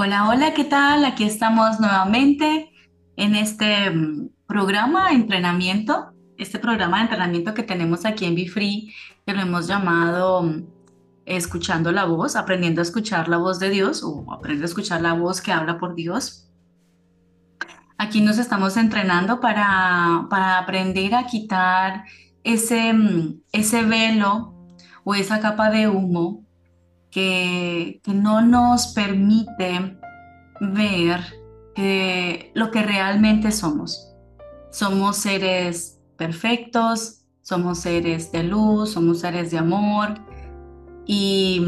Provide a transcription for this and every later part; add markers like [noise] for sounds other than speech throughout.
Hola, hola, ¿qué tal? Aquí estamos nuevamente en este mm, programa de entrenamiento, este programa de entrenamiento que tenemos aquí en BeFree, que lo hemos llamado mm, Escuchando la voz, aprendiendo a escuchar la voz de Dios o aprendiendo a escuchar la voz que habla por Dios. Aquí nos estamos entrenando para, para aprender a quitar ese, mm, ese velo o esa capa de humo que, no nos permite ver lo que realmente somos. Somos seres perfectos, somos seres de luz, somos seres de amor y,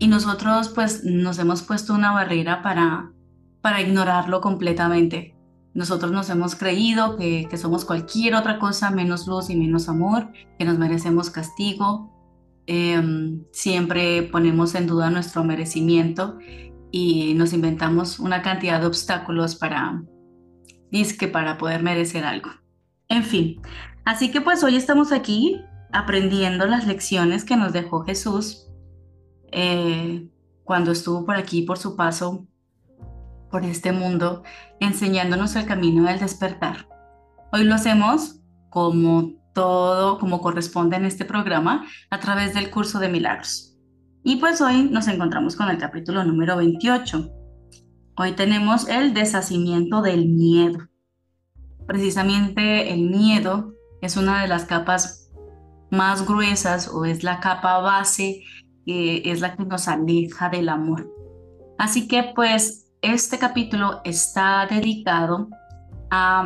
nosotros pues nos hemos puesto una barrera para, para ignorarlo completamente. Nosotros nos hemos creído que, que somos cualquier otra cosa menos luz y menos amor, que nos merecemos castigo, Em, siempre ponemos en duda nuestro merecimiento y nos inventamos una cantidad de obstáculos para, disque para poder merecer algo. En fin, así que pues hoy estamos aquí aprendiendo las lecciones que nos dejó Jesús eh, cuando estuvo por aquí, por su paso por este mundo, enseñándonos el camino del despertar. Hoy lo hacemos como todo como corresponde en este programa a través del curso de milagros. Y pues hoy nos encontramos con el capítulo número 28. Hoy tenemos el deshacimiento del miedo. Precisamente el miedo es una de las capas más gruesas o es la capa base, que es la que nos aleja del amor. Así que pues este capítulo está dedicado a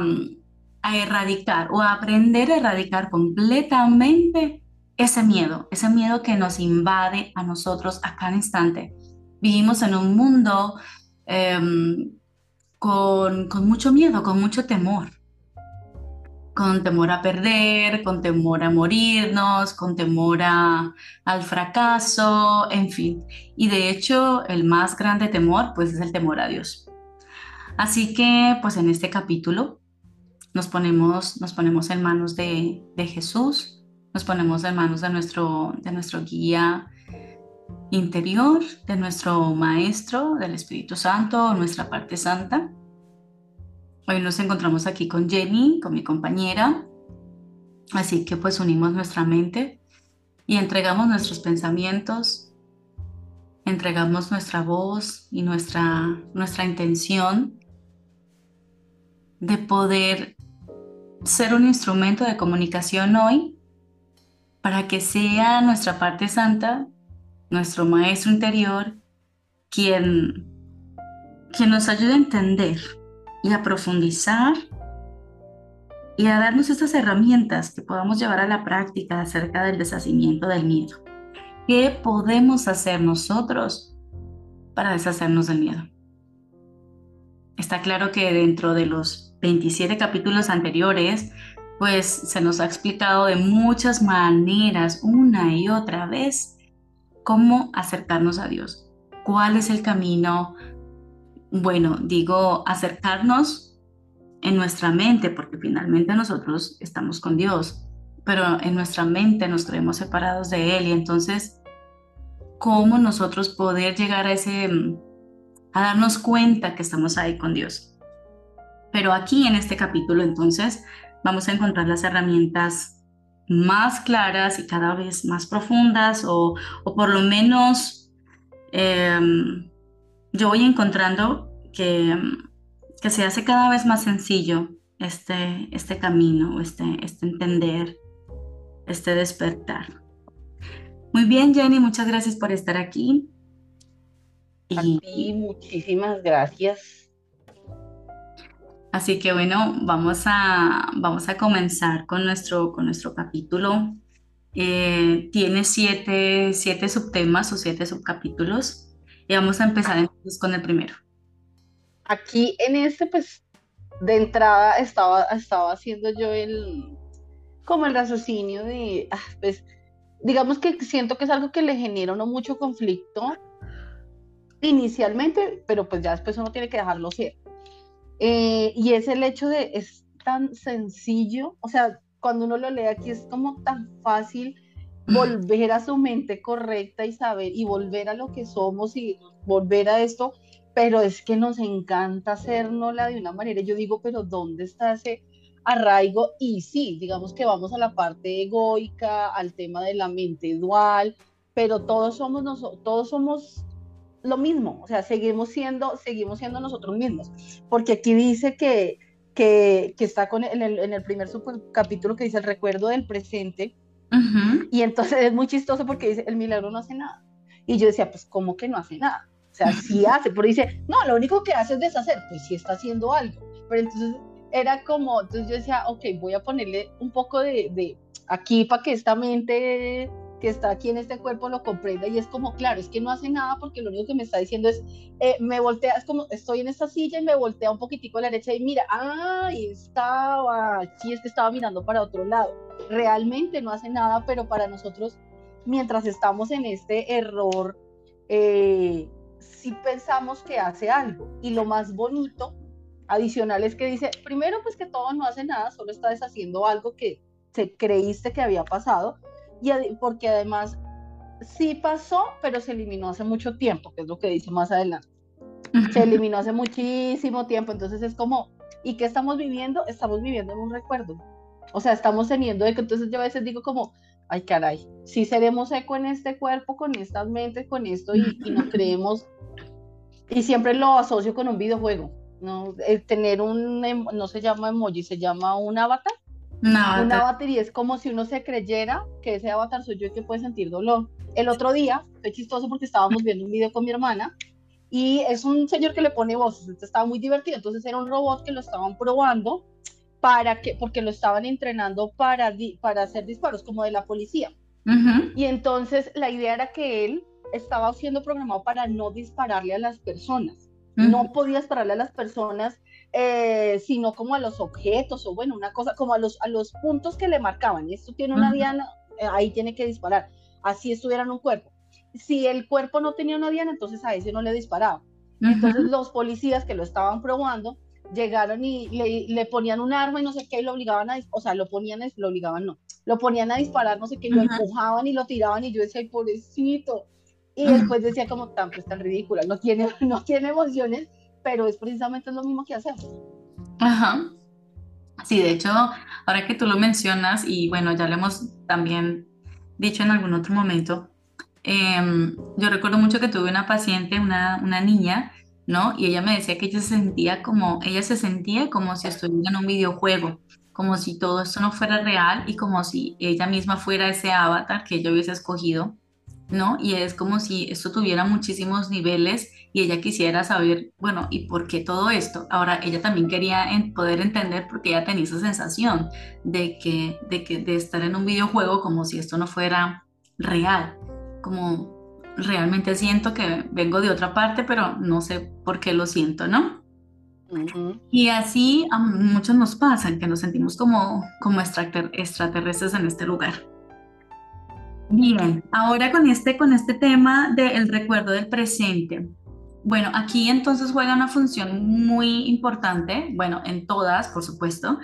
a erradicar o a aprender a erradicar completamente ese miedo, ese miedo que nos invade a nosotros a cada instante. Vivimos en un mundo em, con, con mucho miedo, con mucho temor, con temor a perder, con temor a morirnos, con temor a, al fracaso, en fin. Y de hecho, el más grande temor, pues es el temor a Dios. Así que, pues en este capítulo nos ponemos, nos ponemos en manos de, Jesús, nos ponemos en manos de nuestro, de nuestro guía interior, de nuestro Maestro, del Espíritu Santo, nuestra parte santa. Hoy nos encontramos aquí con Jenny, con mi compañera, así que pues unimos nuestra mente y entregamos nuestros pensamientos, entregamos nuestra voz y nuestra, nuestra intención de poder ser un instrumento de comunicación hoy para que sea nuestra parte santa, nuestro maestro interior, quien, quien nos ayude a entender y a profundizar y a darnos estas herramientas que podamos llevar a la práctica acerca del deshacimiento del miedo. ¿Qué podemos hacer nosotros para deshacernos del miedo? Está claro que dentro de los 27 capítulos anteriores, pues se nos ha explicado de muchas maneras, una y otra vez, cómo acercarnos a Dios. ¿Cuál es el camino? Bueno, digo, acercarnos en nuestra mente, porque finalmente nosotros estamos con Dios, pero en nuestra mente nos creemos separados de Él y entonces, ¿cómo nosotros poder llegar a ese, a darnos cuenta que estamos ahí con Dios? Pero aquí en este capítulo entonces vamos a encontrar las herramientas más claras y cada vez más profundas o, por lo menos em, yo voy encontrando que, que, se hace cada vez más sencillo este, este camino, este, este entender, este despertar. Muy bien, Jenny, muchas gracias por estar aquí. Y muchísimas gracias Así que bueno, vamos a, vamos a comenzar con nuestro, con nuestro capítulo. Eh, tiene siete, siete subtemas o siete subcapítulos y vamos a empezar entonces con el primero. Aquí en este, pues, de entrada estaba, estaba haciendo yo el, como el raciocinio de, ah, pues, digamos que siento que es algo que le genera uno mucho conflicto inicialmente, pero pues ya después uno tiene que dejarlo ser. Eh, y es el hecho de, es tan sencillo, o sea, cuando uno lo lee aquí es como tan fácil [clears throat] volver a su mente correcta y saber y volver a lo que somos y volver a esto, pero es que nos encanta hacernosla de una manera. Yo digo, pero ¿dónde está ese arraigo? Y sí, digamos que vamos a la parte egoica, al tema de la mente dual, pero todos somos, nosotros, todos somos lo mismo, o sea, seguimos siendo, seguimos siendo nosotros mismos, porque aquí dice que, que, que está con en, el, en el primer capítulo que dice el recuerdo del presente, y entonces es muy chistoso porque dice, el milagro no hace nada. Y yo decía, pues, ¿cómo que no hace nada? O sea, sí [laughs] hace, pero dice, no, lo único que hace es deshacer, pues sí está haciendo algo. Pero entonces era como, entonces yo decía, ok, voy a ponerle un poco de, de aquí para que esta mente que está aquí en este cuerpo lo comprenda y es como, claro, es que no hace nada porque lo único que me está diciendo es, eh, me voltea, es como, estoy en esta silla y me voltea un poquitico a la derecha y mira, ah, estaba, sí, es que estaba mirando para otro lado. Realmente no hace nada, pero para nosotros, mientras estamos en este error, eh, sí pensamos que hace algo. Y lo más bonito, adicional, es que dice, primero, pues que todo no hace nada, solo está deshaciendo algo que se creíste que había pasado y porque además sí pasó, pero se eliminó hace mucho tiempo, que es lo que dice más adelante. Se eliminó hace muchísimo tiempo, entonces es como, ¿y qué estamos viviendo? Estamos viviendo en un recuerdo. O sea, estamos teniendo eco, entonces yo a veces digo como, ay caray, si seremos eco en este cuerpo, con estas mentes, con esto, y, no creemos, y siempre lo asocio con un videojuego, ¿no? El tener un, no se llama emoji, se llama un avatar, una batería es como si uno se creyera que ese avatar soy yo y que puede sentir dolor. El otro día, fue chistoso porque estábamos viendo un video con mi hermana y es un señor que le pone voces, entonces estaba muy divertido, entonces era un robot que lo estaban probando para que, porque lo estaban entrenando para, para hacer disparos como de la policía. Y entonces la idea era que él estaba siendo programado para no dispararle a las personas. No podía dispararle a las personas eh, sino como a los objetos o bueno, una cosa, como a los, a los puntos que le marcaban. Esto tiene una diana, eh, ahí tiene que disparar, así estuviera en un cuerpo. Si el cuerpo no tenía una diana, entonces a ese no le disparaba. Entonces los policías que lo estaban probando llegaron y le, ponían un arma y no sé qué, y lo obligaban a, o sea, lo ponían, lo obligaban no, lo ponían a disparar, no sé qué, lo empujaban y lo tiraban y yo decía, ay, pobrecito. Y después decía como, tan, pues tan ridícula, no tiene, [laughs] no tiene emociones, pero es precisamente lo mismo que hacemos. Ajá. Sí, de hecho, ahora que tú lo mencionas, y bueno, ya lo hemos también dicho en algún otro momento, em, yo recuerdo mucho que tuve una paciente, una, una niña, ¿no? Y ella me decía que ella se sentía como, ella se sentía como si estuviera en un videojuego, como si todo esto no fuera real y como si ella misma fuera ese avatar que ella hubiese escogido, ¿no? Y es como si esto tuviera muchísimos niveles y ella quisiera saber, bueno, ¿y por qué todo esto? Ahora, ella también quería poder entender por qué ella tenía esa sensación de que, de que, de estar en un videojuego como si esto no fuera real, como realmente siento que vengo de otra parte, pero no sé por qué lo siento, ¿no? Y así a muchos nos pasa, que nos sentimos como, como extraterrestres en este lugar. Bien, ahora con este, con este tema del recuerdo del presente. Bueno, aquí entonces juega una función muy importante, bueno, en todas, por supuesto,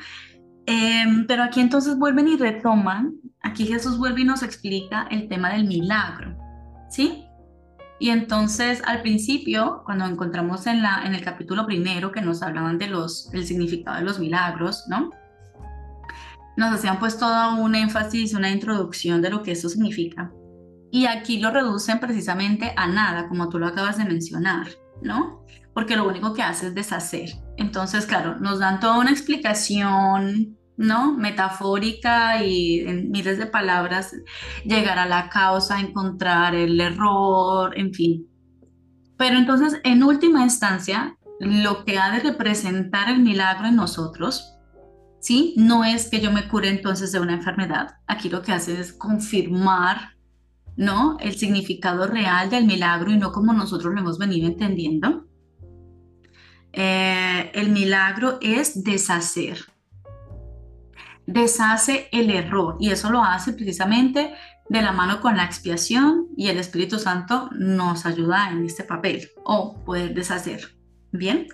em, pero aquí entonces vuelven y retoman, aquí Jesús vuelve y nos explica el tema del milagro, ¿sí? Y entonces al principio, cuando encontramos en, la, en el capítulo primero que nos hablaban de los, del significado de los milagros, ¿no? Nos hacían pues todo un énfasis, una introducción de lo que eso significa. Y aquí lo reducen precisamente a nada, como tú lo acabas de mencionar, ¿no? Porque lo único que hace es deshacer. Entonces, claro, nos dan toda una explicación, ¿no? Metafórica y en miles de palabras, llegar a la causa, encontrar el error, en fin. Pero entonces, en última instancia, lo que ha de representar el milagro en nosotros, ¿sí? No es que yo me cure entonces de una enfermedad. Aquí lo que hace es confirmar ¿no? El significado real del milagro y no como nosotros lo hemos venido entendiendo. Eh, el milagro es deshacer. Deshace el error y eso lo hace precisamente de la mano con la expiación y el Espíritu Santo nos ayuda en este papel o poder deshacer. Bien,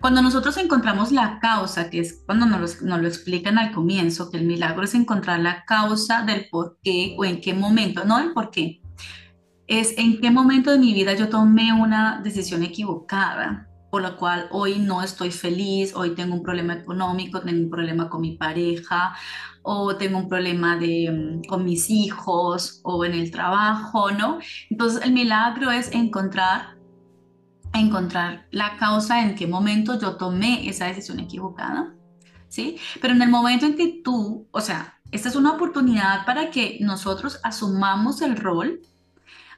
cuando nosotros encontramos la causa, que es cuando nos, lo explican al comienzo, que el milagro es encontrar la causa del por qué o en qué momento, no el por qué, es en qué momento de mi vida yo tomé una decisión equivocada, por la cual hoy no estoy feliz, hoy tengo un problema económico, tengo un problema con mi pareja, o tengo un problema de, mm, con mis hijos o en el trabajo, ¿no? Entonces el milagro es encontrar encontrar la causa en qué momento yo tomé esa decisión equivocada, ¿sí? Pero en el momento en que tú, o sea, esta es una oportunidad para que nosotros asumamos el rol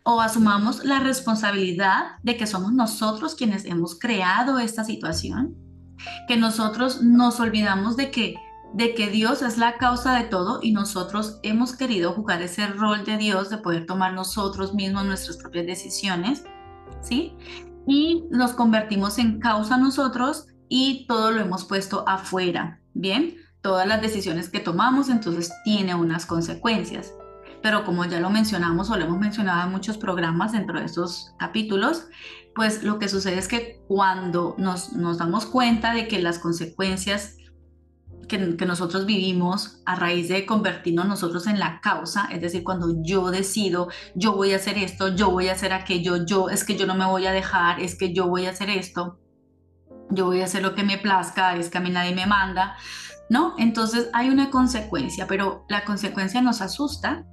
o asumamos la responsabilidad de que somos nosotros quienes hemos creado esta situación, que nosotros nos olvidamos de que de que Dios es la causa de todo y nosotros hemos querido jugar ese rol de Dios de poder tomar nosotros mismos nuestras propias decisiones, ¿sí? Y nos convertimos en causa nosotros y todo lo hemos puesto afuera, ¿bien? Todas las decisiones que tomamos entonces tiene unas consecuencias pero como ya lo mencionamos o lo hemos mencionado en muchos programas dentro de estos capítulos, pues lo que sucede es que cuando nos, nos damos cuenta de que las consecuencias que, nosotros vivimos a raíz de convertirnos nosotros en la causa, es decir, cuando yo decido, yo voy a hacer esto, yo voy a hacer aquello, yo es que yo no me voy a dejar, es que yo voy a hacer esto, yo voy a hacer lo que me plazca, es que a mí nadie me manda, ¿no? Entonces hay una consecuencia, pero la consecuencia nos asusta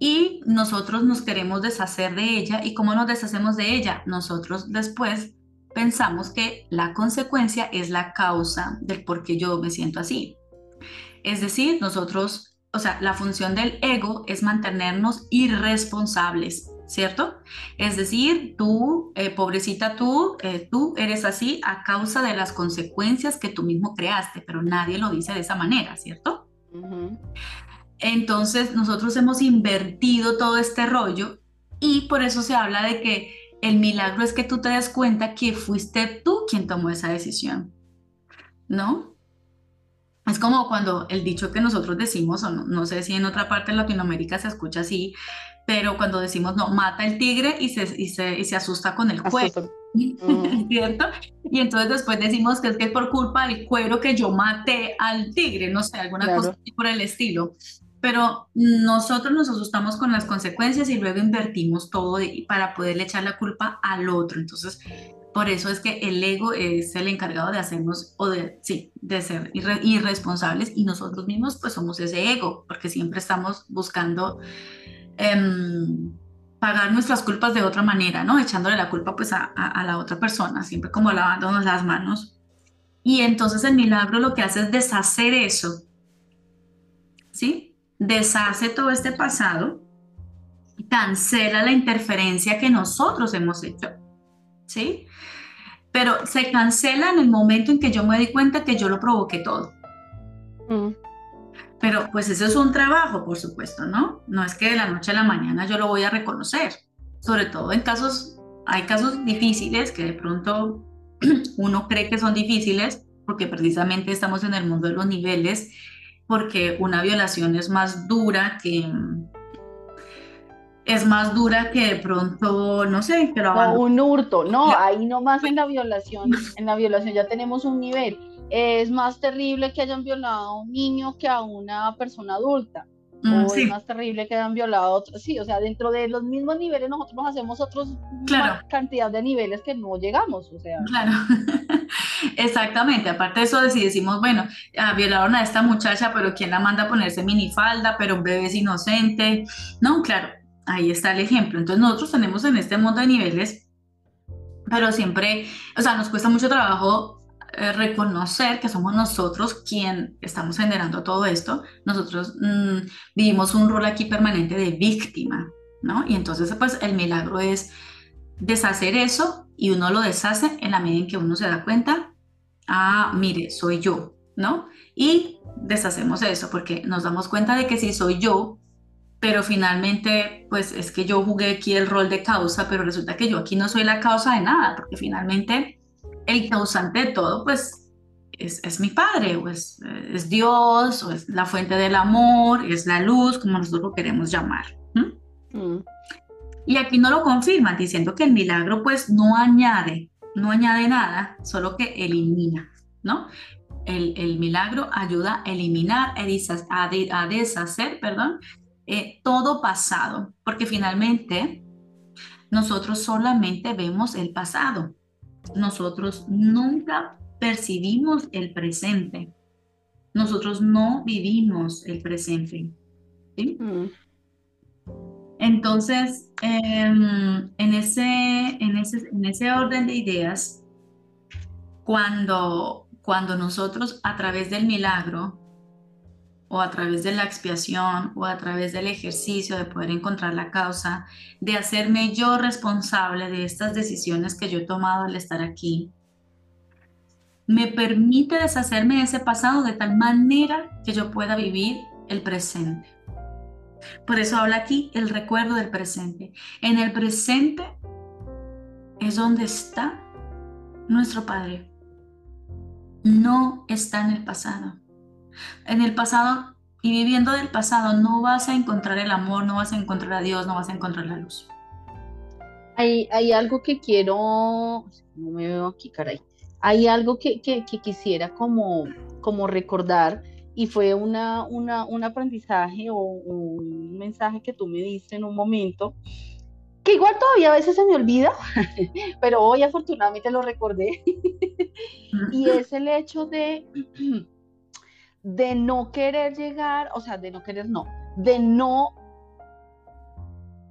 y nosotros nos queremos deshacer de ella. ¿Y cómo nos deshacemos de ella? Nosotros después pensamos que la consecuencia es la causa del por qué yo me siento así. Es decir, nosotros, o sea, la función del ego es mantenernos irresponsables, ¿cierto? Es decir, tú, eh, pobrecita tú, eh, tú eres así a causa de las consecuencias que tú mismo creaste, pero nadie lo dice de esa manera, ¿cierto? Entonces nosotros hemos invertido todo este rollo y por eso se habla de que el milagro es que tú te des cuenta que fuiste tú quien tomó esa decisión, ¿no? Es como cuando el dicho que nosotros decimos, o no, sé si en otra parte de Latinoamérica se escucha así, pero cuando decimos, no, mata el tigre y se, y se, asusta con el cuero, [laughs] ¿cierto? Y entonces después decimos que es que es por culpa del cuero que yo maté al tigre, no sé, alguna cosa así por el estilo pero nosotros nos asustamos con las consecuencias y luego invertimos todo para poderle echar la culpa al otro. Entonces, por eso es que el ego es el encargado de hacernos, o de, sí, de ser irresponsables y nosotros mismos pues somos ese ego, porque siempre estamos buscando em, pagar nuestras culpas de otra manera, ¿no? Echándole la culpa pues a, a la otra persona, siempre como lavándonos las manos. Y entonces el milagro lo que hace es deshacer eso, ¿sí? Deshace todo este pasado, cancela la interferencia que nosotros hemos hecho, ¿sí? Pero se cancela en el momento en que yo me di cuenta que yo lo provoqué todo. Mm. Pero pues eso es un trabajo, por supuesto, ¿no? No es que de la noche a la mañana yo lo voy a reconocer. Sobre todo en casos, hay casos difíciles que de pronto [clears throat] uno cree que son difíciles porque precisamente estamos en el mundo de los niveles porque una violación es más dura que es más dura que de pronto, no sé, pero un hurto, no, ahí nomás en la [laughs] violación, en la violación ya tenemos un nivel. Es más terrible que hayan violado a un niño que a una persona adulta. Mm, o es más terrible que hayan violado a otro. Sí, o sea, dentro de los mismos niveles nosotros hacemos otros cantidad de niveles que no llegamos, o sea. Claro. [laughs] Exactamente, aparte de eso, si decimos, bueno, ah, violaron a esta muchacha, pero ¿quién la manda a ponerse minifalda? Pero un bebé es inocente. No, claro, ahí está el ejemplo. Entonces nosotros tenemos en este mundo de niveles, pero siempre, o sea, nos cuesta mucho trabajo eh, reconocer que somos nosotros quien estamos generando todo esto. Nosotros mm, vivimos un rol aquí permanente de víctima, ¿no? Y entonces, pues el milagro es deshacer eso y uno lo deshace en la medida en que uno se da cuenta, ah, mire, soy yo, ¿no? Y deshacemos eso porque nos damos cuenta de que sí soy yo, pero finalmente, pues es que yo jugué aquí el rol de causa, pero resulta que yo aquí no soy la causa de nada, porque finalmente el causante de todo, pues es, mi padre, o es, Dios, o es la fuente del amor, es la luz, como nosotros lo queremos llamar. Mm. Y aquí no lo confirman, diciendo que el milagro pues no añade, no añade nada, solo que elimina, ¿no? El, milagro ayuda a eliminar, a, deshacer, perdón, eh, todo pasado, porque finalmente nosotros solamente vemos el pasado. Nosotros nunca percibimos el presente. Nosotros no vivimos el presente. Mm. Entonces, em, en, ese, en, ese, en ese orden de ideas, cuando, cuando nosotros a través del milagro o a través de la expiación o a través del ejercicio de poder encontrar la causa, de hacerme yo responsable de estas decisiones que yo he tomado al estar aquí, me permite deshacerme de ese pasado de tal manera que yo pueda vivir el presente. Por eso habla aquí el recuerdo del presente. En el presente es donde está nuestro Padre. No está en el pasado en el pasado y viviendo del pasado no vas a encontrar el amor, no vas a encontrar a Dios, no vas a encontrar la luz. Hay, hay algo que quiero, no me veo aquí, caray. Hay algo que, que, quisiera como, como recordar y fue una, una, un aprendizaje o un mensaje que tú me diste en un momento que igual todavía a veces se me olvida, [laughs] pero hoy afortunadamente lo recordé. [laughs] y es el hecho de [clears throat] de no querer llegar, o sea, de no querer, no, de no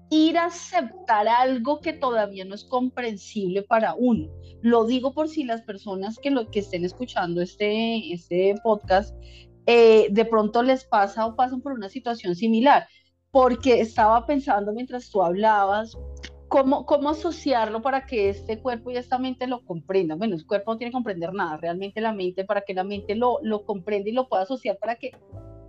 ir a aceptar algo que todavía no es comprensible para uno. Lo digo por si las personas que, lo, que estén escuchando este, este podcast eh, de pronto les pasa o pasan por una situación similar, porque estaba pensando mientras tú hablabas ¿Cómo, ¿Cómo asociarlo para que este cuerpo y esta mente lo comprendan? Bueno, el cuerpo no tiene que comprender nada, realmente la mente, para que la mente lo, lo comprenda y lo pueda asociar para que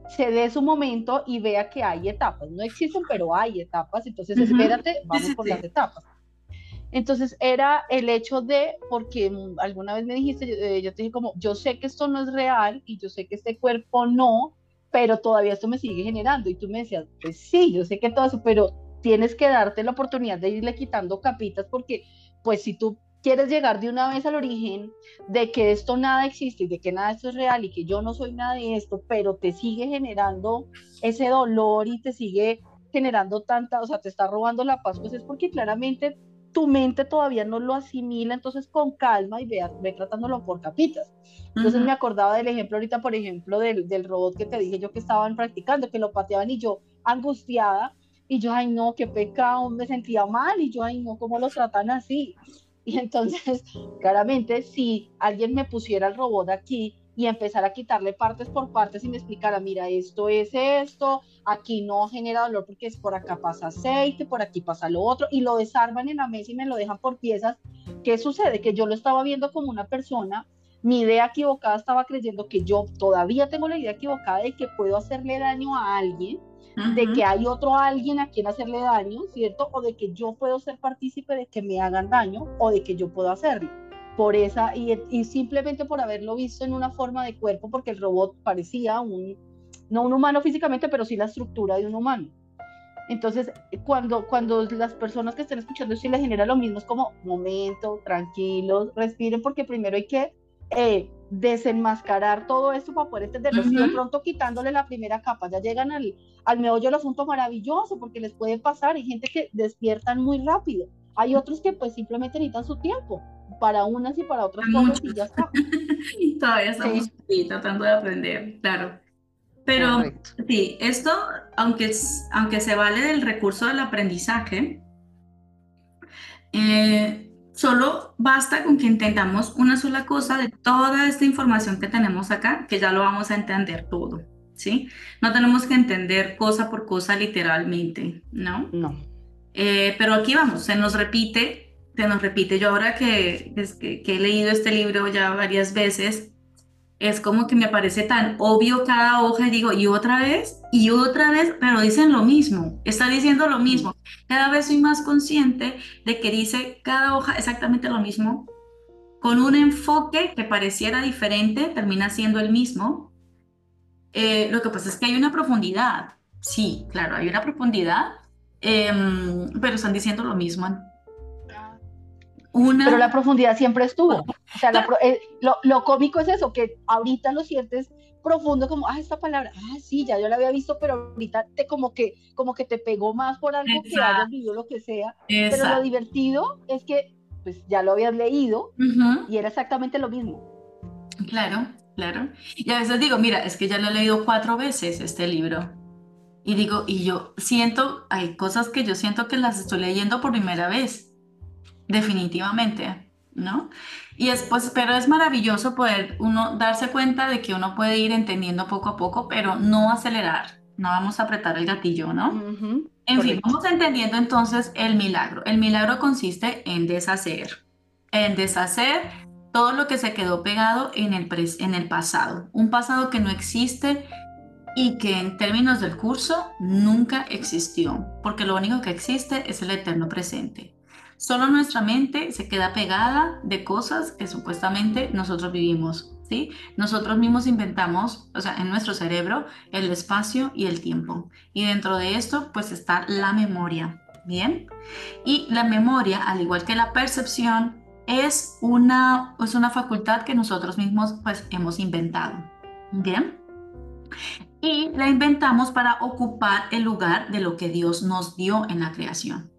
se dé su momento y vea que hay etapas. No existen, pero hay etapas, entonces espérate, vamos por las etapas. Entonces era el hecho de, porque alguna vez me dijiste, yo, eh, yo, te dije como, yo sé que esto no es real y yo sé que este cuerpo no, pero todavía esto me sigue generando. Y tú me decías, pues sí, yo sé que todo eso, pero tienes que darte la oportunidad de irle quitando capitas porque pues si tú quieres llegar de una vez al origen de que esto nada existe y de que nada esto es real y que yo no soy nada de esto, pero te sigue generando ese dolor y te sigue generando tanta, o sea, te está robando la paz, pues es porque claramente tu mente todavía no lo asimila, entonces con calma y ve, ve tratándolo por capitas. Entonces me acordaba del ejemplo ahorita, por ejemplo, del, del robot que te dije yo que estaban practicando, que lo pateaban y yo angustiada, y yo, ay, no, qué pecado, me sentía mal. Y yo, ay, no, ¿cómo lo tratan así? Y entonces, [laughs] claramente, si alguien me pusiera el robot aquí y empezara a quitarle partes por partes y me explicara, mira, esto es esto, aquí no genera dolor porque es por acá pasa aceite, por aquí pasa lo otro, y lo desarman en la mesa y me lo dejan por piezas, ¿qué sucede? Que yo lo estaba viendo como una persona, mi idea equivocada estaba creyendo que yo todavía tengo la idea equivocada de que puedo hacerle daño a alguien de que hay otro alguien a quien hacerle daño, ¿cierto? O de que yo puedo ser partícipe de que me hagan daño o de que yo puedo hacerlo. Por esa, y, y simplemente por haberlo visto en una forma de cuerpo, porque el robot parecía un, no un humano físicamente, pero sí la estructura de un humano. Entonces, cuando, cuando las personas que estén escuchando si les genera lo mismo, es como, momento, tranquilos, respiren, porque primero hay que eh, desenmascarar todo esto para poder entenderlo. de pronto quitándole la primera capa, ya llegan al, al meollo del asunto maravilloso, porque les puede pasar. Hay gente que despiertan muy rápido. Hay otros que pues simplemente necesitan su tiempo para unas y para otras cosas y ya está. [laughs] Todavía estamos tratando de aprender, claro. Pero sí, esto, aunque, aunque se vale del recurso del aprendizaje, eh, Solo basta con que entendamos una sola cosa de toda esta información que tenemos acá, que ya lo vamos a entender todo, ¿sí? No tenemos que entender cosa por cosa literalmente, ¿no? No. Eh, pero aquí vamos, se nos repite, se nos repite. Yo ahora que, que, que he leído este libro ya varias veces, es como que me parece tan obvio cada hoja y digo, y otra vez, y otra vez, pero dicen lo mismo, está diciendo lo mismo. Cada vez soy más consciente de que dice cada hoja exactamente lo mismo, con un enfoque que pareciera diferente, termina siendo el mismo. Eh, lo que pasa es que hay una profundidad, sí, claro, hay una profundidad, em, pero están diciendo lo mismo pero la profundidad siempre estuvo. O sea, eh, lo, cómico es eso, que ahorita lo sientes profundo como, ah, esta palabra, ah, sí, ya yo la había visto, pero ahorita te como que, como que te pegó más por algo que hayas vivido, lo que sea. Pero lo divertido es que pues ya lo habías leído y era exactamente lo mismo. Claro, claro. Y a veces digo, mira, es que ya lo he leído cuatro veces este libro. Y digo, y yo siento, hay cosas que yo siento que las estoy leyendo por primera vez, definitivamente, ¿no? Y es, pues, pero es maravilloso poder uno darse cuenta de que uno puede ir entendiendo poco a poco, pero no acelerar, no vamos a apretar el gatillo, ¿no? En fin, vamos entendiendo entonces el milagro. El milagro consiste en deshacer, en deshacer todo lo que se quedó pegado en el, en el pasado, un pasado que no existe y que en términos del curso nunca existió, porque lo único que existe es el eterno presente. Solo nuestra mente se queda pegada de cosas que supuestamente nosotros vivimos, ¿sí? Nosotros mismos inventamos, o sea, en nuestro cerebro, el espacio y el tiempo. Y dentro de esto, pues está la memoria, ¿bien? Y la memoria, al igual que la percepción, es una, es una facultad que nosotros mismos pues hemos inventado. ¿Bien? Y la inventamos para ocupar el lugar de lo que Dios nos dio en la creación.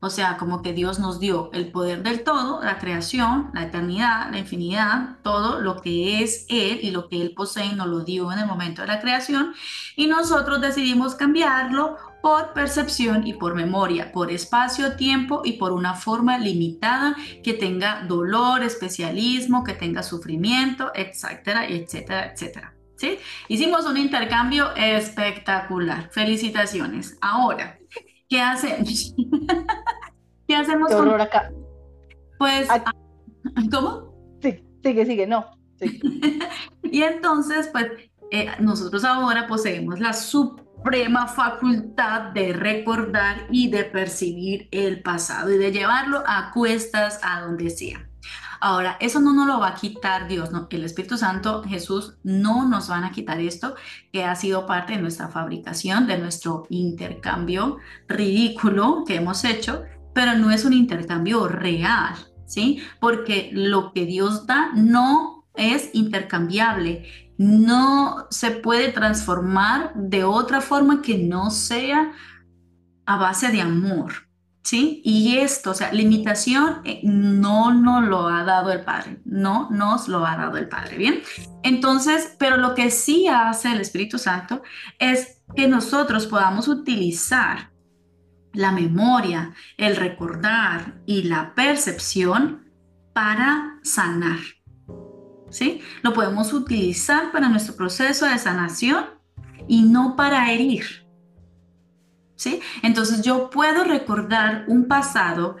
O sea, como que Dios nos dio el poder del todo, la creación, la eternidad, la infinidad, todo lo que es Él y lo que Él posee nos lo dio en el momento de la creación. Y nosotros decidimos cambiarlo por percepción y por memoria, por espacio, tiempo y por una forma limitada que tenga dolor, especialismo, que tenga sufrimiento, etcétera, etcétera, etcétera. ¿Sí? Hicimos un intercambio espectacular. Felicitaciones. Ahora, ¿qué [laughs] hacemos? ¿Qué hacemos? con... acá. Pues, ¿cómo? Sí, sigue, sigue, no. [laughs] y entonces, pues, eh, nosotros ahora poseemos la suprema facultad de recordar y de percibir el pasado y de llevarlo a cuestas a donde sea. Ahora, eso no nos lo va a quitar Dios, ¿no? el Espíritu Santo, Jesús, no nos van a quitar esto que ha sido parte de nuestra fabricación, de nuestro intercambio ridículo que hemos hecho, pero no es un intercambio real, ¿sí? Porque lo que Dios da no es intercambiable no se puede transformar de otra forma que no sea a base de amor. ¿Sí? Y esto, o sea, limitación eh, no nos lo ha dado el Padre, no nos lo ha dado el Padre, ¿bien? Entonces, pero lo que sí hace el Espíritu Santo es que nosotros podamos utilizar la memoria, el recordar y la percepción para sanar. ¿sí? Lo podemos utilizar para nuestro proceso de sanación y no para herir. ¿Sí? Entonces yo puedo recordar un pasado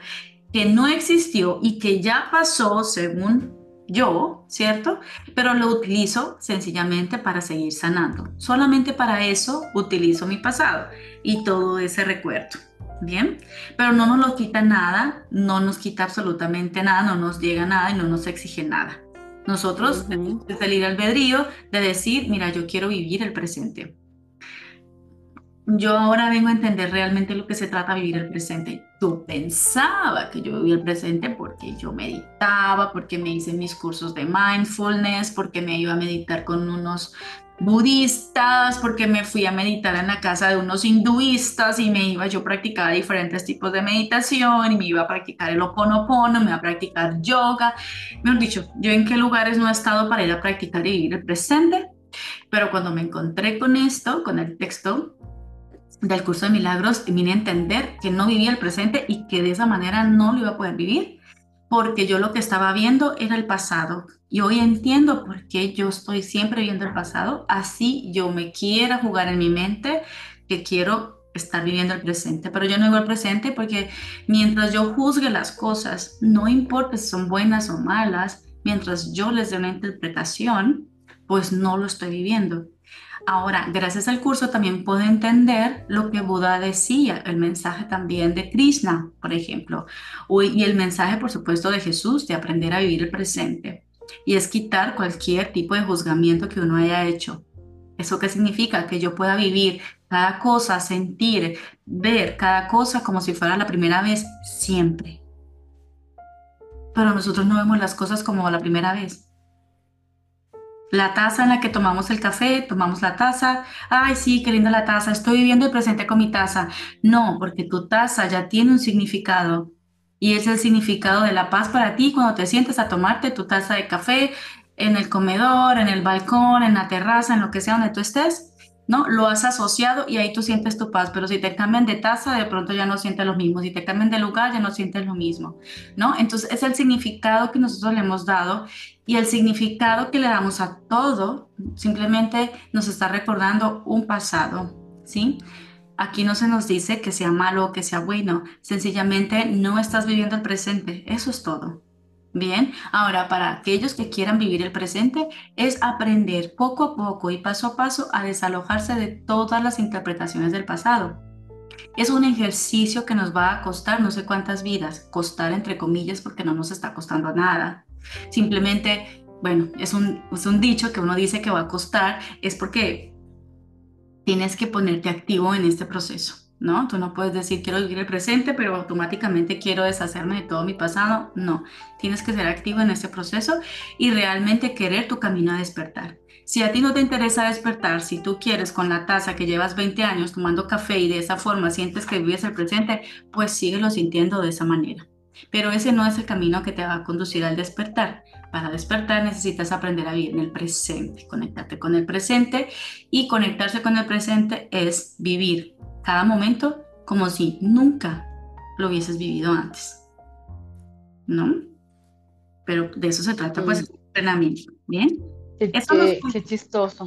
que no existió y que ya pasó según yo, ¿cierto? Pero lo utilizo sencillamente para seguir sanando. Solamente para eso utilizo mi pasado y todo ese recuerdo. Bien, pero no nos lo quita nada, no nos quita absolutamente nada, no nos llega nada y no nos exige nada. Nosotros tenemos que salir albedrío de decir, mira, yo quiero vivir el presente. Yo ahora vengo a entender realmente lo que se trata de vivir el presente. Yo pensaba que yo vivía el presente porque yo meditaba, porque me hice mis cursos de mindfulness, porque me iba a meditar con unos budistas, porque me fui a meditar en la casa de unos hinduistas y me iba, yo practicaba diferentes tipos de meditación y me iba a practicar el oponopono, me iba a practicar yoga. Mejor dicho, yo en qué lugares no he estado para ir a practicar y vivir el presente, pero cuando me encontré con esto, con el texto del curso de milagros, vine a entender que no vivía el presente y que de esa manera no lo iba a poder vivir porque yo lo que estaba viendo era el pasado. Y hoy entiendo por qué yo estoy siempre viendo el pasado. Así yo me quiera jugar en mi mente que quiero estar viviendo el presente. Pero yo no vivo el presente porque mientras yo juzgue las cosas, no importa si son buenas o malas, mientras yo les dé una interpretación, pues no lo estoy viviendo. Ahora, gracias al curso también puedo entender lo que Buda decía, el mensaje también de Krishna, por ejemplo, y el mensaje, por supuesto, de Jesús, de aprender a vivir el presente. Y es quitar cualquier tipo de juzgamiento que uno haya hecho. ¿Eso qué significa? Que yo pueda vivir cada cosa, sentir, ver cada cosa como si fuera la primera vez, siempre. Pero nosotros no vemos las cosas como la primera vez la taza en la que tomamos el café, tomamos la taza, ay, sí, qué linda la taza, estoy viviendo el presente con mi taza. No, porque tu taza ya tiene un significado y es el significado de la paz para ti cuando te sientes a tomarte tu taza de café en el comedor, en el balcón, en la terraza, en lo que sea donde tú estés. ¿no? Lo has asociado y ahí tú sientes tu paz, pero si te cambian de taza, de pronto ya no sientes lo mismo, si te cambian de lugar, ya no sientes lo mismo, ¿no? Entonces es el significado que nosotros le hemos dado y el significado que le damos a todo simplemente nos está recordando un pasado, ¿sí? Aquí no se nos dice que sea malo o que sea bueno, sencillamente no estás viviendo el presente, eso es todo. Bien, ahora para aquellos que quieran vivir el presente es aprender poco a poco y paso a paso a desalojarse de todas las interpretaciones del pasado. Es un ejercicio que nos va a costar no sé cuántas vidas, costar entre comillas porque no nos está costando nada. Simplemente, bueno, es un, es un dicho que uno dice que va a costar, es porque tienes que ponerte activo en este proceso. ¿no? Tú no puedes decir quiero vivir el presente, pero automáticamente quiero deshacerme de todo mi pasado. No, tienes que ser activo en ese proceso y realmente querer tu camino a despertar. Si a ti no te interesa despertar, si tú quieres con la taza que llevas 20 años tomando café y de esa forma sientes que vives el presente, pues síguelo sintiendo de esa manera. Pero ese no es el camino que te va a conducir al despertar. Para despertar necesitas aprender a vivir en el presente, conectarte con el presente y conectarse con el presente es vivir cada momento como si nunca lo hubieses vivido antes. ¿No? Pero de eso se trata, pues, el entrenamiento. ¿Bien? Qué, chistoso.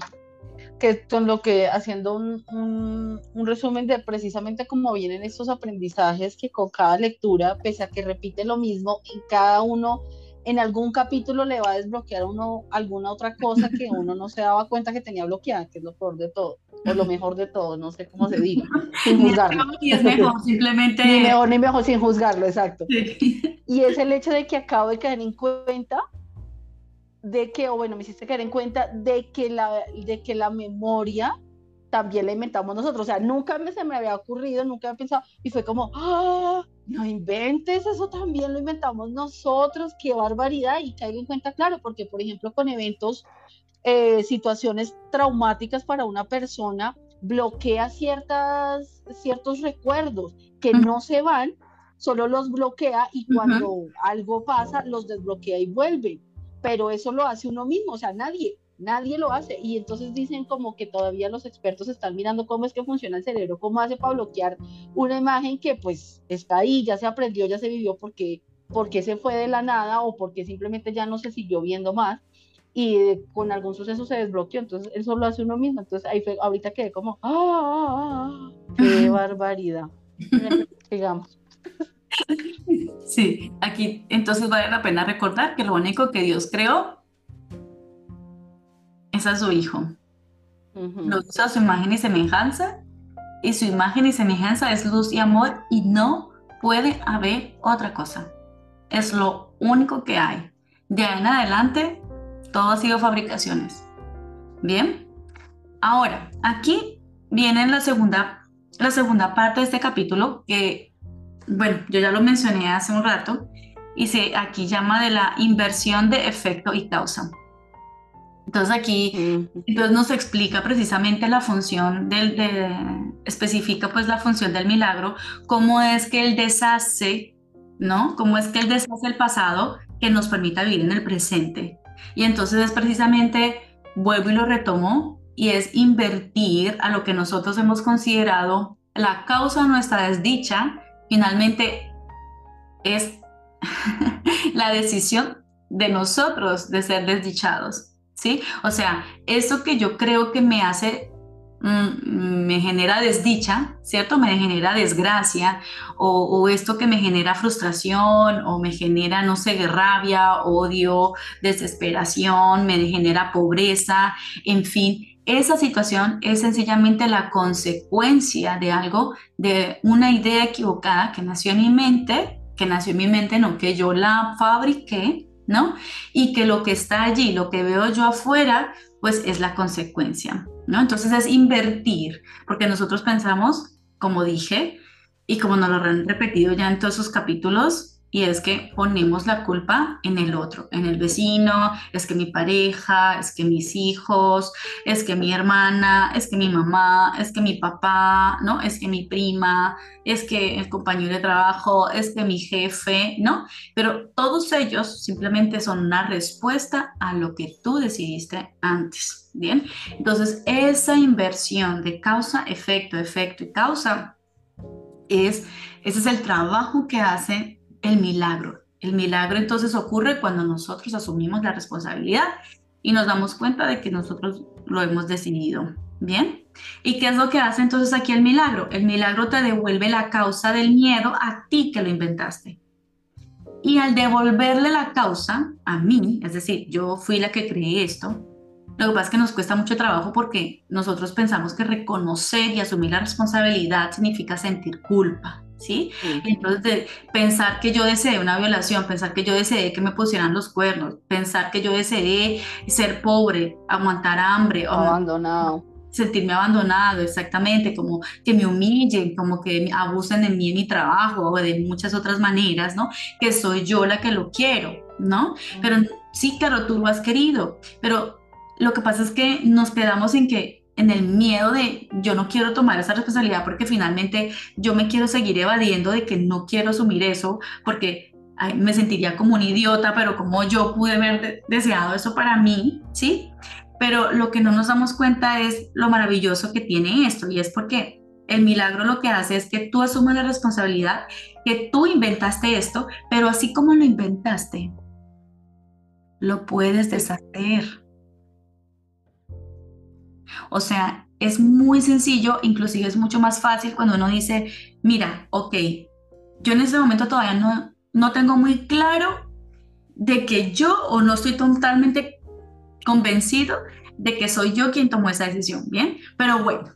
Que con lo que, haciendo un, un, resumen de precisamente cómo vienen estos aprendizajes, que con cada lectura, pese a que repite lo mismo, en cada uno en algún capítulo le va a desbloquear uno alguna otra cosa que [laughs] uno no se daba cuenta que tenía bloqueada, que es lo peor de todo, o lo mejor de todo, no sé cómo se diga, sin juzgarlo. Y es mejor, simplemente. Ni mejor ni mejor sin juzgarlo, exacto. Y es el hecho de que acabo de caer en cuenta de que, o bueno, me hiciste caer en cuenta de que la, de que la memoria también la inventamos nosotros. O sea, nunca me, se me había ocurrido, nunca había pensado, y fue como, ¡ah! No inventes, eso también lo inventamos nosotros, qué barbaridad. Y caigo en cuenta, claro, porque por ejemplo, con eventos, eh, situaciones traumáticas para una persona, bloquea ciertas, ciertos recuerdos que no se van, solo los bloquea y cuando algo pasa, los desbloquea y vuelve. Pero eso lo hace uno mismo, o sea, nadie, Nadie lo hace. Y entonces dicen como que todavía los expertos están mirando cómo es que funciona el cerebro, cómo hace para bloquear una imagen que pues está ahí, ya se aprendió, ya se vivió, porque, porque se fue de la nada o porque simplemente ya no se siguió viendo más y con algún suceso se desbloqueó. Entonces eso lo hace uno mismo. Entonces ahí fue, ahorita quedé como, ¡ah! ah, ah ¡Qué [laughs] barbaridad! [laughs] Digamos. Sí, aquí entonces vale la pena recordar que lo único que Dios creó a su hijo. Lo hizo a su imagen y semejanza, y su imagen y semejanza es luz y amor, y no puede haber otra cosa. Es lo único que hay. De ahí en adelante, todo ha sido fabricaciones. Bien. Ahora, aquí viene la segunda, la segunda parte de este capítulo, que, bueno, yo ya lo mencioné hace un rato, y se aquí llama de la inversión de efecto y causa. Entonces aquí entonces nos explica precisamente la función del, de, especifica pues la función del milagro, cómo es que él deshace, ¿no? Cómo es que él deshace el pasado que nos permita vivir en el presente. Y entonces es precisamente, vuelvo y lo retomo, y es invertir a lo que nosotros hemos considerado la causa de nuestra desdicha, finalmente es [laughs] la decisión de nosotros de ser desdichados. ¿sí? O sea, eso que yo creo que me hace, mm, me genera desdicha, ¿cierto? Me genera desgracia, o, esto que me genera frustración, o me genera, no sé, rabia, odio, desesperación, me genera pobreza, en fin. Esa situación es sencillamente la consecuencia de algo, de una idea equivocada que nació en mi mente, que nació en mi mente, no que yo la fabriqué, ¿no? Y que lo que está allí, lo que veo yo afuera, pues es la consecuencia, ¿no? Entonces es invertir, porque nosotros pensamos, como dije, y como nos lo han repetido ya en todos sus capítulos, y es que ponemos la culpa en el otro, en el vecino, es que mi pareja, es que mis hijos, es que mi hermana, es que mi mamá, es que mi papá, ¿no? Es que mi prima, es que el compañero de trabajo, es que mi jefe, ¿no? Pero todos ellos simplemente son una respuesta a lo que tú decidiste antes, ¿bien? Entonces, esa inversión de causa, efecto, efecto y causa es, ese es el trabajo que hace el milagro. El milagro entonces ocurre cuando nosotros asumimos la responsabilidad y nos damos cuenta de que nosotros lo hemos decidido. ¿Bien? ¿Y qué es lo que hace entonces aquí el milagro? El milagro te devuelve la causa del miedo a ti que lo inventaste. Y al devolverle la causa a mí, es decir, yo fui la que creé esto, lo que pasa es que nos cuesta mucho trabajo porque nosotros pensamos que reconocer y asumir la responsabilidad significa sentir culpa. ¿Sí? Entonces, pensar que yo deseé una violación, pensar que yo deseé que me pusieran los cuernos, pensar que yo deseé ser pobre, aguantar hambre, abandonado. Sentirme abandonado, exactamente, como que me humillen, como que abusen de mí en mi trabajo o de muchas otras maneras, ¿no? Que soy yo la que lo quiero, ¿no? Pero sí, claro, tú lo has querido, pero lo que pasa es que nos quedamos en que en el miedo de yo no quiero tomar esa responsabilidad porque finalmente yo me quiero seguir evadiendo de que no quiero asumir eso porque me sentiría como un idiota, pero como yo pude haber deseado eso para mí, ¿sí? Pero lo que no nos damos cuenta es lo maravilloso que tiene esto y es porque el milagro lo que hace es que tú asumes la responsabilidad, que tú inventaste esto, pero así como lo inventaste, lo puedes deshacer o sea, es muy sencillo, inclusive es mucho más fácil cuando uno dice, mira, ok, yo en ese momento todavía no, no tengo muy claro de que yo o no estoy totalmente convencido de que soy yo quien tomó esa decisión, ¿bien? Pero bueno,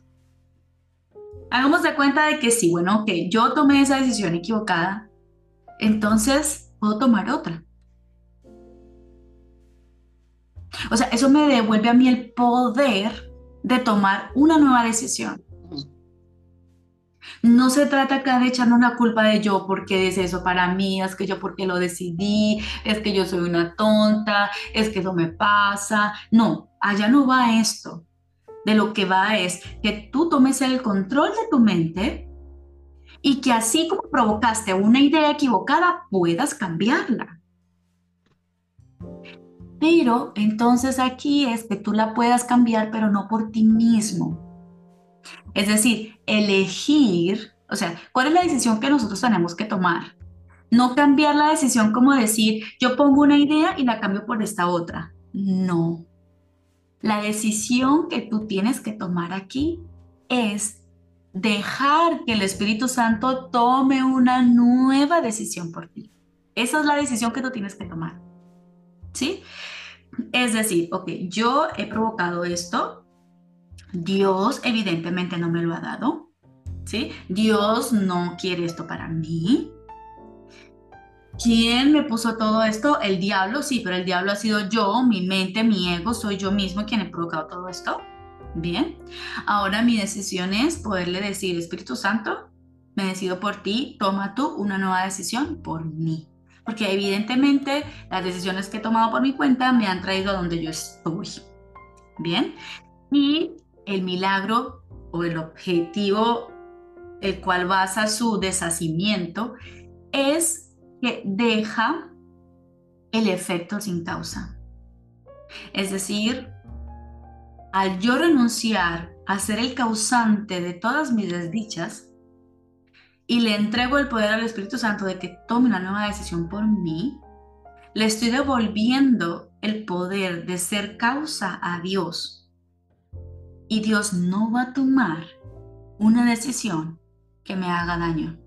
hagamos de cuenta de que sí, bueno, ok, yo tomé esa decisión equivocada, entonces puedo tomar otra. O sea, eso me devuelve a mí el poder de tomar una nueva decisión. No se trata acá de echarnos la culpa de yo porque es eso para mí, es que yo porque lo decidí, es que yo soy una tonta, es que eso me pasa. No, allá no va esto. De lo que va es que tú tomes el control de tu mente y que así como provocaste una idea equivocada, puedas cambiarla. Pero entonces aquí es que tú la puedas cambiar, pero no por ti mismo. Es decir, elegir, o sea, ¿cuál es la decisión que nosotros tenemos que tomar? No cambiar la decisión como decir, yo pongo una idea y la cambio por esta otra. No. La decisión que tú tienes que tomar aquí es dejar que el Espíritu Santo tome una nueva decisión por ti. Esa es la decisión que tú tienes que tomar. ¿sí? Es decir, ok, yo he provocado esto, Dios evidentemente no me lo ha dado, ¿sí? Dios no quiere esto para mí. ¿Quién me puso todo esto? El diablo, sí, pero el diablo ha sido yo, mi mente, mi ego, soy yo mismo quien he provocado todo esto. Bien, ahora mi decisión es poderle decir, Espíritu Santo, me decido por ti, toma tú una nueva decisión por mí porque evidentemente las decisiones que he tomado por mi cuenta me han traído a donde yo estoy. Bien, y el milagro o el objetivo el cual basa su deshacimiento es que deja el efecto sin causa. Es decir, al yo renunciar a ser el causante de todas mis desdichas, y le entrego el poder al Espíritu Santo de que tome una nueva decisión por mí, le estoy devolviendo el poder de ser causa a Dios. Y Dios no va a tomar una decisión que me haga daño.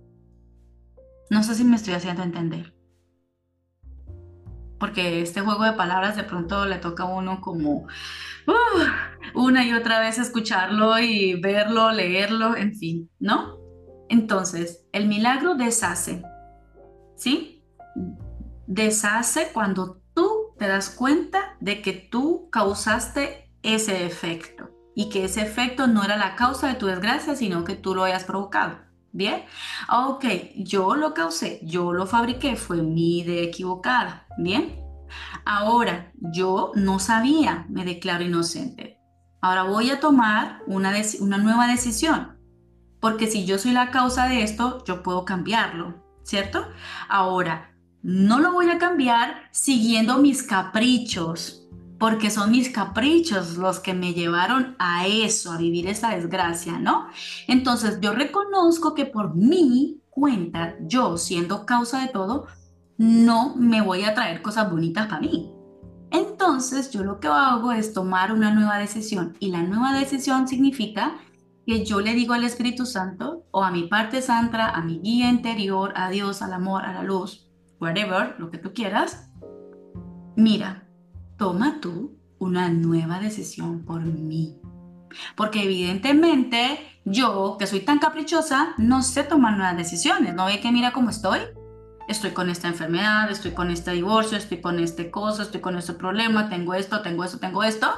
No sé si me estoy haciendo entender. Porque este juego de palabras de pronto le toca a uno como uh, una y otra vez escucharlo y verlo, leerlo, en fin, ¿no? Entonces, el milagro deshace, ¿sí? Deshace cuando tú te das cuenta de que tú causaste ese efecto y que ese efecto no era la causa de tu desgracia, sino que tú lo hayas provocado. Bien, ok, yo lo causé, yo lo fabriqué, fue mi idea equivocada. Bien, ahora yo no sabía, me declaro inocente. Ahora voy a tomar una, una nueva decisión, porque si yo soy la causa de esto, yo puedo cambiarlo, ¿cierto? Ahora, no lo voy a cambiar siguiendo mis caprichos, porque son mis caprichos los que me llevaron a eso, a vivir esa desgracia, ¿no? Entonces yo reconozco que por mi cuenta, yo siendo causa de todo, no me voy a traer cosas bonitas para mí. Entonces yo lo que hago es tomar una nueva decisión y la nueva decisión significa que yo le digo al Espíritu Santo o a mi parte santa, a mi guía interior, a Dios, al amor, a la luz, whatever, lo que tú quieras, mira, toma tú una nueva decisión por mí. Porque evidentemente yo, que soy tan caprichosa, no sé tomar nuevas decisiones. ¿No ve que mira cómo estoy? Estoy con esta enfermedad, estoy con este divorcio, estoy con este cosa, estoy con este problema, tengo esto, tengo esto, tengo esto.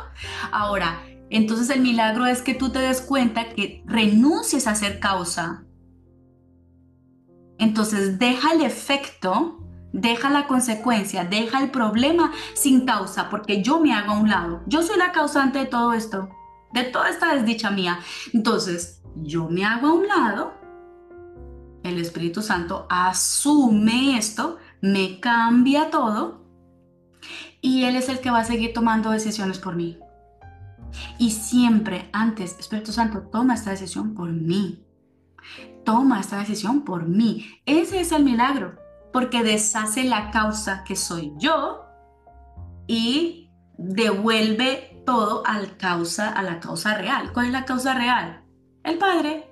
Ahora, entonces el milagro es que tú te des cuenta que renuncies a ser causa. Entonces deja el efecto Deja la consecuencia, deja el problema sin causa, porque yo me hago a un lado. Yo soy la causante de todo esto, de toda esta desdicha mía. Entonces, yo me hago a un lado, el Espíritu Santo asume esto, me cambia todo y Él es el que va a seguir tomando decisiones por mí. Y siempre antes, Espíritu Santo, toma esta decisión por mí. Toma esta decisión por mí. Ese es el milagro porque deshace la causa que soy yo y devuelve todo al causa, a la causa real. ¿Cuál es la causa real? El Padre.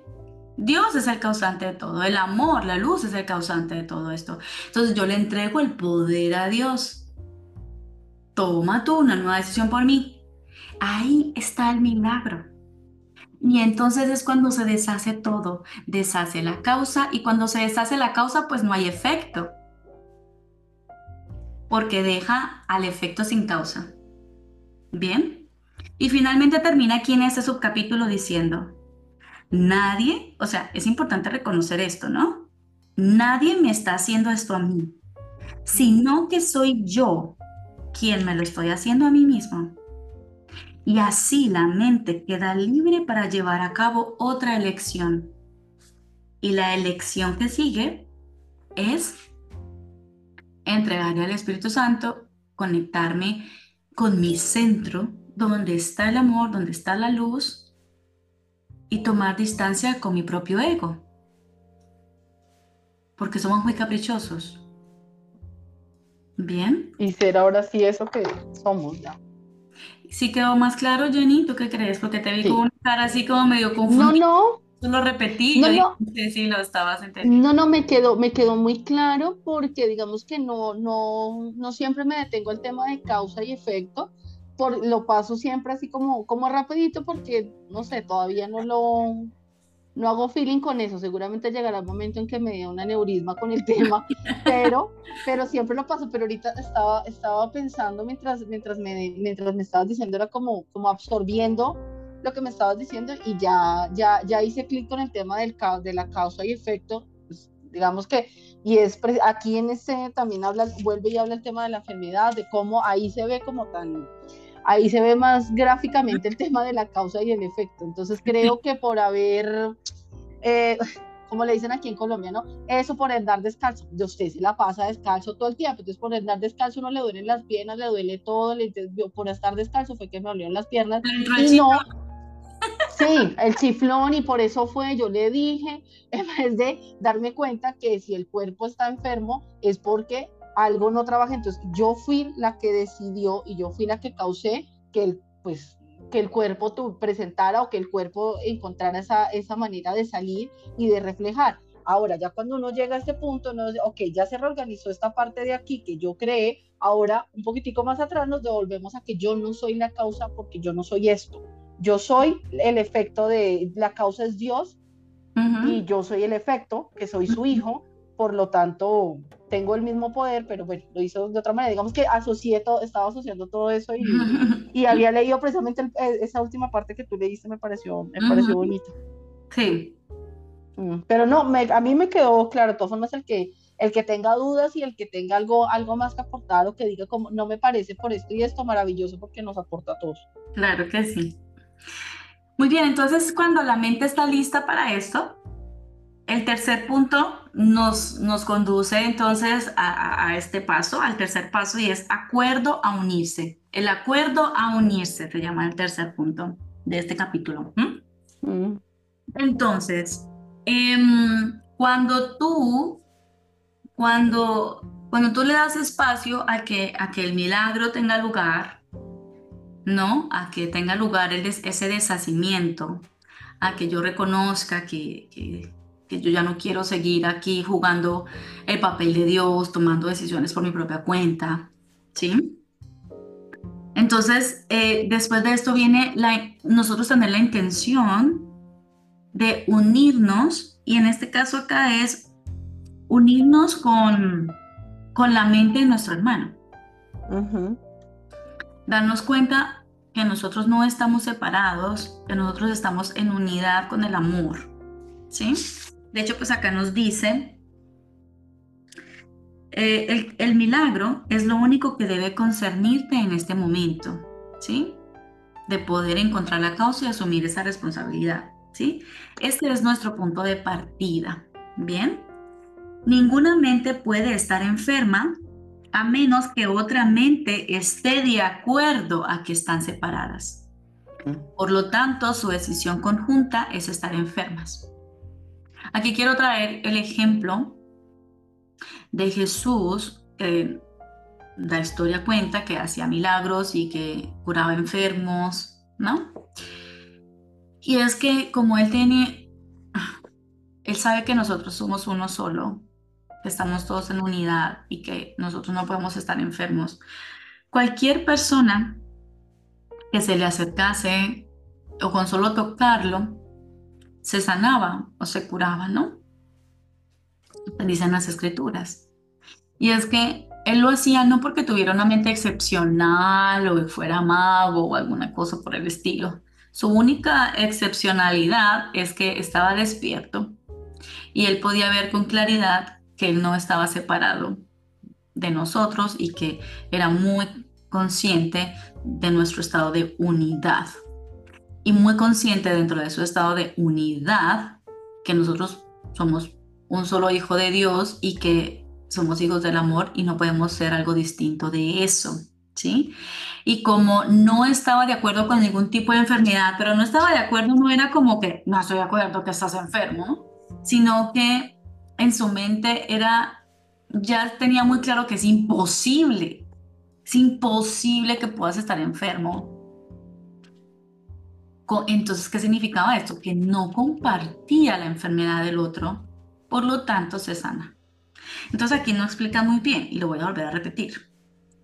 Dios es el causante de todo, el amor, la luz es el causante de todo esto. Entonces yo le entrego el poder a Dios. Toma tú una nueva decisión por mí. Ahí está el milagro. Y entonces es cuando se deshace todo, deshace la causa y cuando se deshace la causa pues no hay efecto, porque deja al efecto sin causa. Bien, y finalmente termina aquí en este subcapítulo diciendo, nadie, o sea, es importante reconocer esto, ¿no? Nadie me está haciendo esto a mí, sino que soy yo quien me lo estoy haciendo a mí mismo y así la mente queda libre para llevar a cabo otra elección. Y la elección que sigue es entregarle al Espíritu Santo, conectarme con mi centro, donde está el amor, donde está la luz, y tomar distancia con mi propio ego. Porque somos muy caprichosos. Bien. Y ser ahora sí eso que somos ya. ¿Sí quedó más claro, Jenny? ¿Tú qué crees? Porque te vi con una cara así como medio confundida. No, no. lo repetí, no, yo no. sí, lo estabas entendiendo. No, no, me quedó, me quedó muy claro porque digamos que no, no, no siempre me detengo el tema de causa y efecto, por, lo paso siempre así como, como rapidito porque, no sé, todavía no lo, no hago feeling con eso, seguramente llegará el momento en que me dé un aneurisma con el [laughs] tema, pero, pero siempre lo paso, pero ahorita estaba, estaba pensando mientras, mientras, me, mientras me estabas diciendo, era como, como absorbiendo lo que me estabas diciendo y ya, ya, ya hice clic con el tema del, de la causa y efecto, pues, digamos que, y es aquí en este también habla, vuelve y habla el tema de la enfermedad, de cómo ahí se ve como tan ahí se ve más gráficamente el [laughs] tema de la causa y el efecto. Entonces creo que por haber, eh, [laughs] como le dicen aquí en Colombia, ¿no? Eso por andar descalzo, de usted se la pasa descalzo todo el tiempo, entonces por andar descalzo no le duelen las piernas, le duele todo, le, por estar descalzo fue que me dolieron las piernas. Y no... Sí, el chiflón y por eso fue, yo le dije, [laughs] en vez de darme cuenta que si el cuerpo está enfermo es porque algo no trabaja. Entonces yo fui la que decidió y yo fui la que causé que el, pues, que el cuerpo tu, presentara o que el cuerpo encontrara esa, esa manera de salir y de reflejar. Ahora, ya cuando uno llega a este punto, no, ok, ya se reorganizó esta parte de aquí que yo creé, ahora un poquitico más atrás nos devolvemos a que yo no soy la causa porque yo no soy esto. Yo soy el efecto de, la causa es Dios y yo soy el efecto, que soy su hijo, por lo tanto, tengo el mismo poder, pero bueno, lo hizo de otra manera. Digamos que asocié todo, estaba asociando todo eso y, [laughs] y había leído precisamente eh, esa última parte que tú leíste, me pareció, me pareció bonita. Sí. Mm, pero no, a mí me quedó claro, de todas formas, el que, el que tenga dudas y el que tenga algo, algo más que aportar o que diga como no me parece por esto y esto maravilloso porque nos aporta a todos. Claro que sí. Muy bien, entonces cuando la mente está lista para esto, el tercer punto nos, nos conduce entonces a, este paso, al tercer paso, y es acuerdo a unirse. El acuerdo a unirse se llama el tercer punto de este capítulo. Mm. Entonces, em, cuando tú, cuando, cuando tú le das espacio a que, a que el milagro tenga lugar, ¿no? A que tenga lugar ese deshacimiento, a que yo reconozca que, que, que, yo ya no quiero seguir aquí jugando el papel de Dios, tomando decisiones por mi propia cuenta, ¿sí? Entonces, eh, después de esto viene la, nosotros tener la intención de unirnos, y en este caso acá es unirnos con, con la mente de nuestro hermano. Darnos cuenta que nosotros no estamos separados, que nosotros estamos en unidad con el amor. ¿Sí? De hecho, pues acá nos dice, eh, el, el, milagro es lo único que debe concernirte en este momento, ¿sí? De poder encontrar la causa y asumir esa responsabilidad, ¿sí? Este es nuestro punto de partida, ¿bien? Ninguna mente puede estar enferma a menos que otra mente esté de acuerdo a que están separadas. Por lo tanto, su decisión conjunta es estar enfermas. Aquí quiero traer el ejemplo de Jesús, que la historia cuenta que hacía milagros y que curaba enfermos, ¿no? Y es que como él tiene, él sabe que nosotros somos uno solo, que estamos todos en unidad y que nosotros no podemos estar enfermos. Cualquier persona que se le acercase o con solo tocarlo, se sanaba o se curaba, ¿no? Dicen las escrituras. Y es que él lo hacía no porque tuviera una mente excepcional o fuera mago o alguna cosa por el estilo. Su única excepcionalidad es que estaba despierto y él podía ver con claridad que él no estaba separado de nosotros y que era muy consciente de nuestro estado de unidad y muy consciente dentro de su estado de unidad que nosotros somos un solo hijo de Dios y que somos hijos del amor y no podemos ser algo distinto de eso, ¿sí? Y como no estaba de acuerdo con ningún tipo de enfermedad, pero no estaba de acuerdo, no era como que no estoy de acuerdo que estás enfermo, sino que en su mente era, ya tenía muy claro que es imposible, es imposible que puedas estar enfermo entonces, ¿qué significaba esto? Que no compartía la enfermedad del otro, por lo tanto se sana. Entonces aquí no explica muy bien y lo voy a volver a repetir.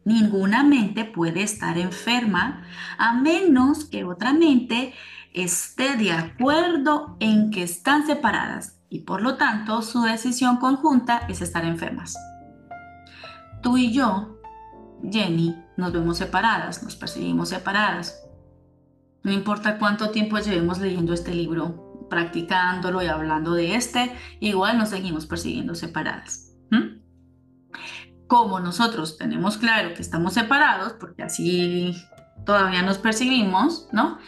Ninguna mente puede estar enferma a menos que otra mente esté de acuerdo en que están separadas y por lo tanto su decisión conjunta es estar enfermas. Tú y yo, Jenny, nos vemos separadas, nos percibimos separadas, no importa cuánto tiempo llevemos leyendo este libro, practicándolo y hablando de este, igual nos seguimos persiguiendo separadas. Como nosotros tenemos claro que estamos separados, porque así todavía nos percibimos, ¿no?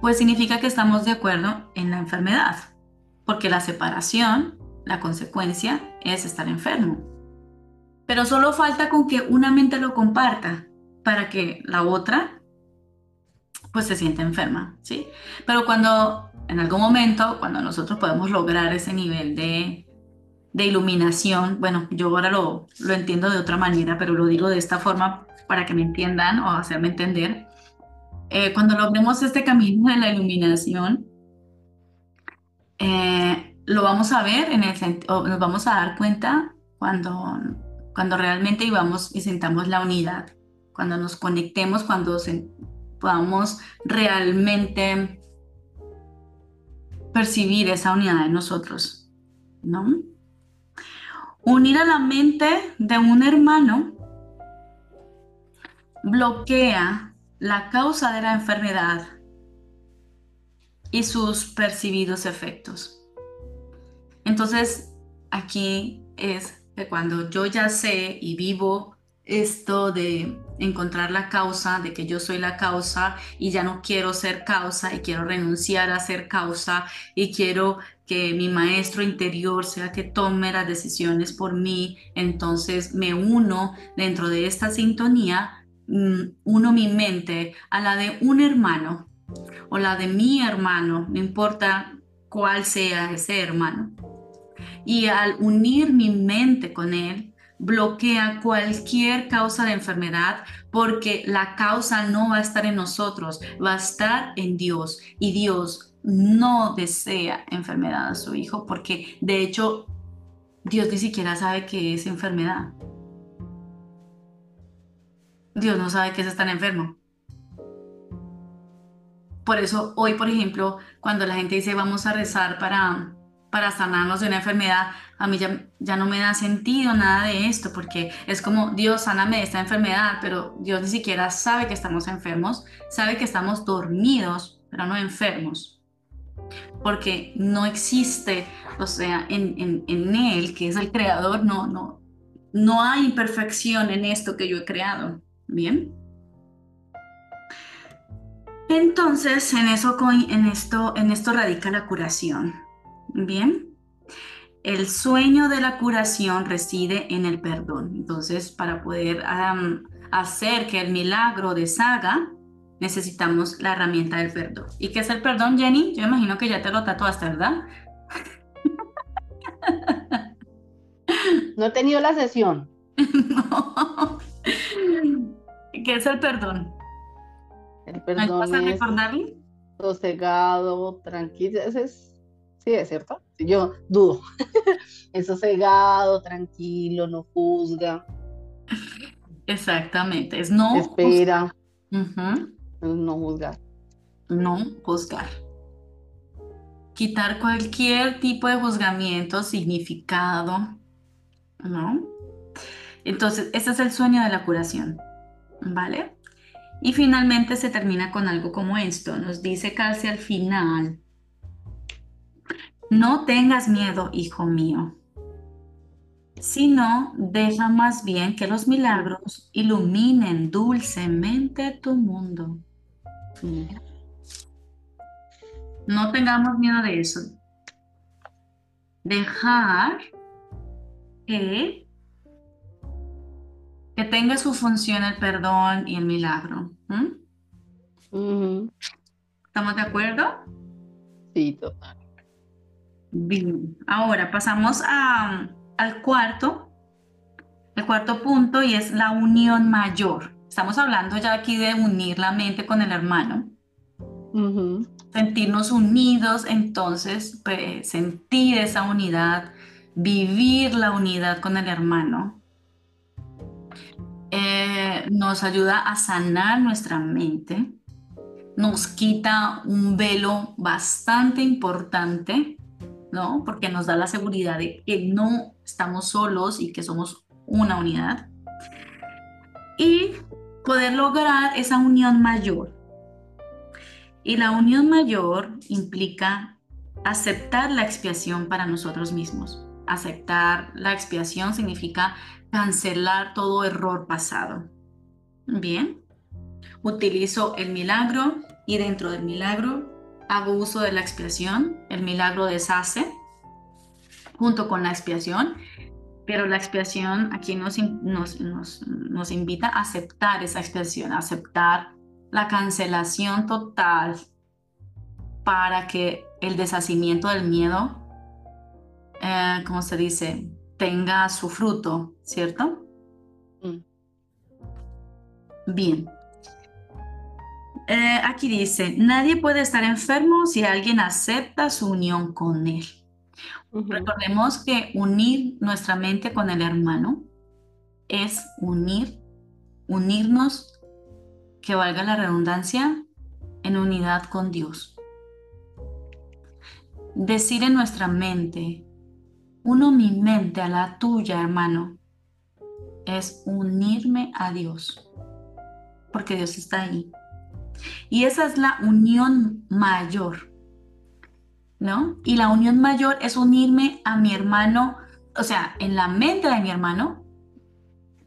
Pues significa que estamos de acuerdo en la enfermedad, porque la separación, la consecuencia es estar enfermo. Pero solo falta con que una mente lo comparta para que la otra pues se siente enferma, ¿sí? Pero cuando en algún momento, cuando nosotros podemos lograr ese nivel de, de iluminación, bueno, yo ahora lo, lo entiendo de otra manera, pero lo digo de esta forma para que me entiendan o hacerme entender. Eh, cuando logremos este camino de la iluminación, eh, lo vamos a ver en el o nos vamos a dar cuenta cuando, cuando realmente vivamos y sintamos la unidad, cuando nos conectemos, cuando se, podamos realmente percibir esa unidad de nosotros, ¿no? Unir a la mente de un hermano bloquea la causa de la enfermedad y sus percibidos efectos. Entonces, aquí es que cuando yo ya sé y vivo esto de encontrar la causa, de que yo soy la causa y ya no quiero ser causa y quiero renunciar a ser causa y quiero que mi maestro interior sea que tome las decisiones por mí, entonces me uno dentro de esta sintonía, mm, uno mi mente a la de un hermano o la de mi hermano, no importa cuál sea ese hermano. Y al unir mi mente con él, bloquea cualquier causa de enfermedad porque la causa no va a estar en nosotros, va a estar en Dios. Y Dios no desea enfermedad a su hijo porque de hecho Dios ni siquiera sabe qué es enfermedad. Dios no sabe que es estar enfermo. Por eso hoy, por ejemplo, cuando la gente dice vamos a rezar para para sanarnos de una enfermedad, a mí ya, ya, no me da sentido nada de esto, porque es como, Dios, sáname de esta enfermedad, pero Dios ni siquiera sabe que estamos enfermos, sabe que estamos dormidos, pero no enfermos. Porque no existe, o sea, en, en, en Él, que es el creador, no, no, no hay imperfección en esto que yo he creado. Bien. Entonces, en, eso, en, esto, en esto radica la curación. Bien. El sueño de la curación reside en el perdón. Entonces, para poder hacer que el milagro deshaga, necesitamos la herramienta del perdón. ¿Y qué es el perdón, Jenny? Yo imagino que ya te lo tatuaste, ¿verdad? No he tenido la sesión. [laughs] no. ¿Qué es el perdón? El perdón vas a recordarle? Sosegado, tranquilo. Ese es Sí, es cierto. Yo dudo. [laughs] es sosegado, tranquilo, no juzga. Exactamente. Es no. Espera. no juzgar. No juzgar. Quitar cualquier tipo de juzgamiento, significado. ¿No? Entonces, ese es el sueño de la curación. ¿Vale? Y finalmente se termina con algo como esto. Nos dice casi al final no tengas miedo, hijo mío, sino deja más bien que los milagros iluminen dulcemente tu mundo. No tengamos miedo de eso. Dejar que, que tenga su función el perdón y el milagro. ¿Estamos de acuerdo? Sí, total. Bien, ahora pasamos al cuarto, el cuarto punto y es la unión mayor. Estamos hablando ya aquí de unir la mente con el hermano. Sentirnos unidos, entonces pues, sentir esa unidad, vivir la unidad con el hermano. Eh, nos ayuda a sanar nuestra mente, nos quita un velo bastante importante ¿no? Porque nos da la seguridad de que no estamos solos y que somos una unidad. Y poder lograr esa unión mayor. Y la unión mayor implica aceptar la expiación para nosotros mismos. Aceptar la expiación significa cancelar todo error pasado. Bien, utilizo el milagro y dentro del milagro hago uso de la expiación, el milagro deshace junto con la expiación, pero la expiación aquí nos, nos, nos, invita a aceptar esa expiación, a aceptar la cancelación total para que el deshacimiento del miedo, eh, como se dice, tenga su fruto, ¿cierto? Mm. Bien. Eh, aquí dice, nadie puede estar enfermo si alguien acepta su unión con él. Recordemos que unir nuestra mente con el hermano es unir, unirnos, que valga la redundancia, en unidad con Dios. Decir en nuestra mente, uno mi mente a la tuya, hermano, es unirme a Dios, porque Dios está ahí. Y esa es la unión mayor. ¿no? Y la unión mayor es unirme a mi hermano, o sea, en la mente de mi hermano,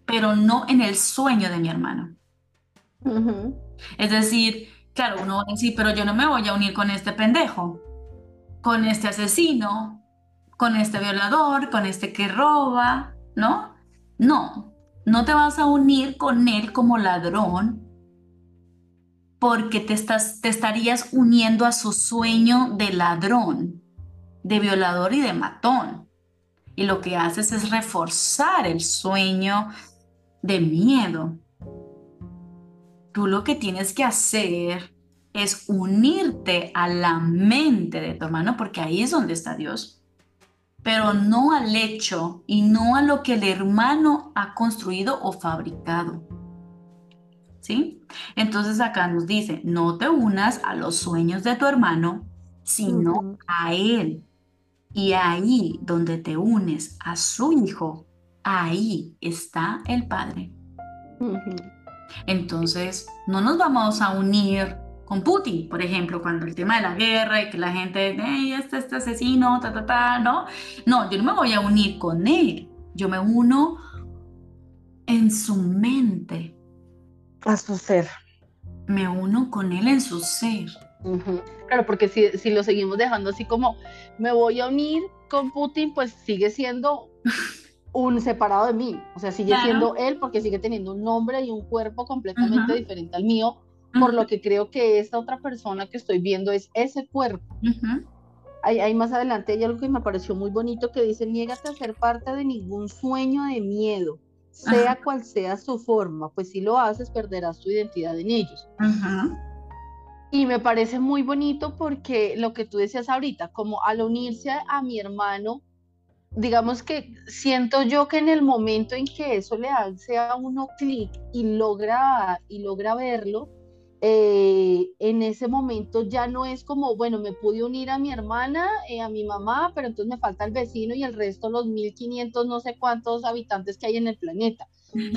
pero no en el sueño de mi hermano. Es decir, claro, uno va a decir, pero yo no me voy a unir con este pendejo, con este asesino, con este violador, con este que roba, ¿no? No, no te vas a unir con él como ladrón porque te, estarías uniendo a su sueño de ladrón, de violador y de matón. Y lo que haces es reforzar el sueño de miedo. Tú lo que tienes que hacer es unirte a la mente de tu hermano, porque ahí es donde está Dios, pero no al hecho y no a lo que el hermano ha construido o fabricado. ¿Sí? Entonces acá nos dice, no te unas a los sueños de tu hermano, sino a él. Y ahí donde te unes a su hijo, ahí está el Padre. Entonces, no nos vamos a unir con Putin, por ejemplo, cuando el tema de la guerra y que la gente, hey, este, este asesino, ta, ta, ta, ¿no? No, yo no me voy a unir con él, yo me uno en su mente. A su ser. Me uno con él en su ser. Claro, porque si, si lo seguimos dejando así como me voy a unir con Putin, pues sigue siendo [laughs] un separado de mí, o sea, sigue siendo él porque sigue teniendo un nombre y un cuerpo completamente diferente al mío, por lo que creo que esta otra persona que estoy viendo es ese cuerpo. Ahí, más adelante hay algo que me pareció muy bonito que dice, niégate a ser parte de ningún sueño de miedo, sea cual sea su forma, pues si lo haces perderás tu identidad en ellos. Y me parece muy bonito porque lo que tú decías ahorita, como al unirse a mi hermano, digamos que siento yo que en el momento en que eso le hace a uno clic y logra, y logra verlo, eh, en ese momento ya no es como, bueno, me pude unir a mi hermana, eh, a mi mamá, pero entonces me falta el vecino y el resto, los 1500, no sé cuántos habitantes que hay en el planeta.